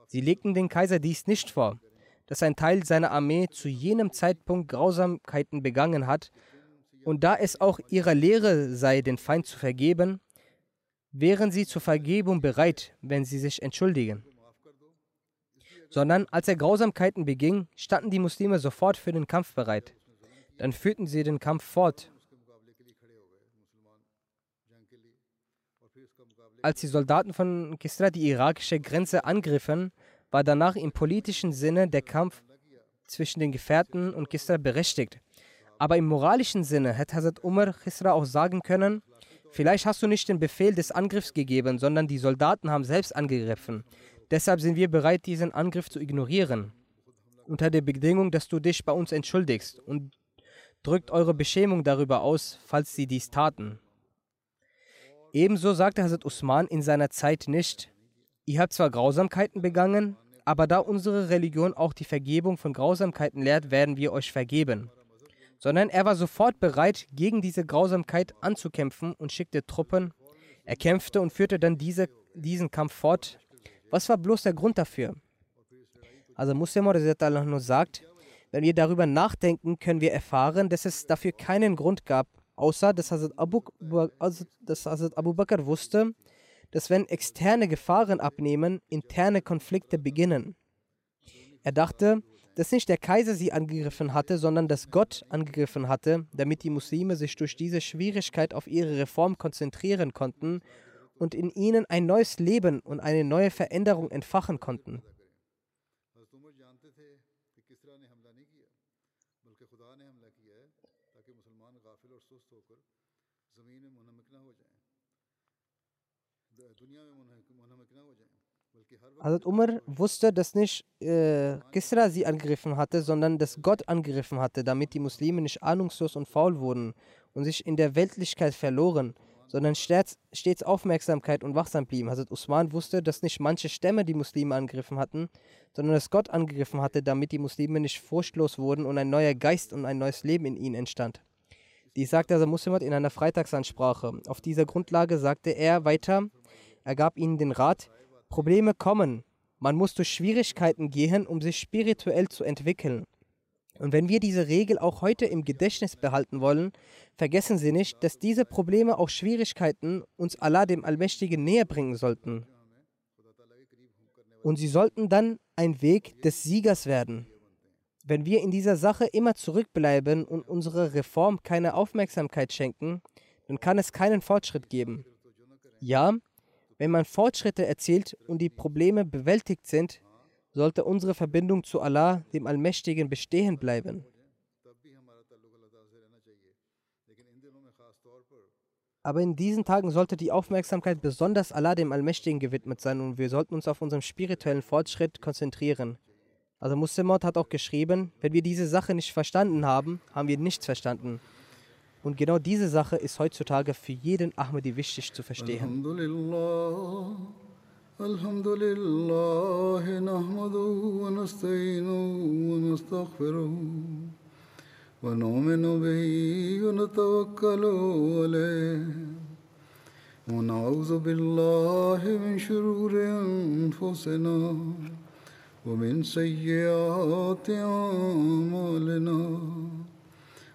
Sie legten dem Kaiser dies nicht vor, dass ein Teil seiner Armee zu jenem Zeitpunkt Grausamkeiten begangen hat, und da es auch ihrer Lehre sei, den Feind zu vergeben, wären sie zur Vergebung bereit, wenn sie sich entschuldigen. Sondern als er Grausamkeiten beging, standen die Muslime sofort für den Kampf bereit. Dann führten sie den Kampf fort. Als die Soldaten von Kisra die irakische Grenze angriffen, war danach im politischen Sinne der Kampf zwischen den Gefährten und Kisra berechtigt. Aber im moralischen Sinne hätte Hazrat Umar Kisra auch sagen können, Vielleicht hast du nicht den Befehl des Angriffs gegeben, sondern die Soldaten haben selbst angegriffen. Deshalb sind wir bereit, diesen Angriff zu ignorieren. Unter der Bedingung, dass du dich bei uns entschuldigst und drückt eure Beschämung darüber aus, falls sie dies taten. Ebenso sagte Hazrat Usman in seiner Zeit nicht, ihr habt zwar Grausamkeiten begangen, aber da unsere Religion auch die Vergebung von Grausamkeiten lehrt, werden wir euch vergeben sondern er war sofort bereit, gegen diese Grausamkeit anzukämpfen und schickte Truppen. Er kämpfte und führte dann diese, diesen Kampf fort. Was war bloß der Grund dafür? Also Muslim nur sagt, wenn wir darüber nachdenken, können wir erfahren, dass es dafür keinen Grund gab, außer dass Hazrat Abu, also dass Hazrat Abu Bakr wusste, dass wenn externe Gefahren abnehmen, interne Konflikte beginnen. Er dachte, dass nicht der Kaiser sie angegriffen hatte, sondern dass Gott angegriffen hatte, damit die Muslime sich durch diese Schwierigkeit auf ihre Reform konzentrieren konnten und in ihnen ein neues Leben und eine neue Veränderung entfachen konnten. Hazrat Umar wusste, dass nicht äh, Kisra sie angegriffen hatte, sondern dass Gott angegriffen hatte, damit die Muslime nicht ahnungslos und faul wurden und sich in der Weltlichkeit verloren, sondern stets, stets Aufmerksamkeit und wachsam blieben. Hazrat Usman wusste, dass nicht manche Stämme die Muslime angegriffen hatten, sondern dass Gott angegriffen hatte, damit die Muslime nicht furchtlos wurden und ein neuer Geist und ein neues Leben in ihnen entstand. Dies sagte Hazrat Muslimat in einer Freitagsansprache. Auf dieser Grundlage sagte er weiter, er gab ihnen den Rat, Probleme kommen, man muss durch Schwierigkeiten gehen, um sich spirituell zu entwickeln. Und wenn wir diese Regel auch heute im Gedächtnis behalten wollen, vergessen Sie nicht, dass diese Probleme, auch Schwierigkeiten, uns Allah dem Allmächtigen näher bringen sollten. Und sie sollten dann ein Weg des Siegers werden. Wenn wir in dieser Sache immer zurückbleiben und unserer Reform keine Aufmerksamkeit schenken, dann kann es keinen Fortschritt geben. Ja, wenn man Fortschritte erzielt und die Probleme bewältigt sind, sollte unsere Verbindung zu Allah, dem Allmächtigen, bestehen bleiben. Aber in diesen Tagen sollte die Aufmerksamkeit besonders Allah, dem Allmächtigen, gewidmet sein und wir sollten uns auf unseren spirituellen Fortschritt konzentrieren. Also Muslimot hat auch geschrieben, wenn wir diese Sache nicht verstanden haben, haben wir nichts verstanden. Und genau diese Sache ist heutzutage für jeden Ahmadi wichtig zu verstehen. Alhamdulillah, Alhamdulillah, nahmaduhu wa nasta'inuhu wa nastaghfiruhu wa nu'minu bihi wa natawakkalu alayhi wa na'udhu billahi min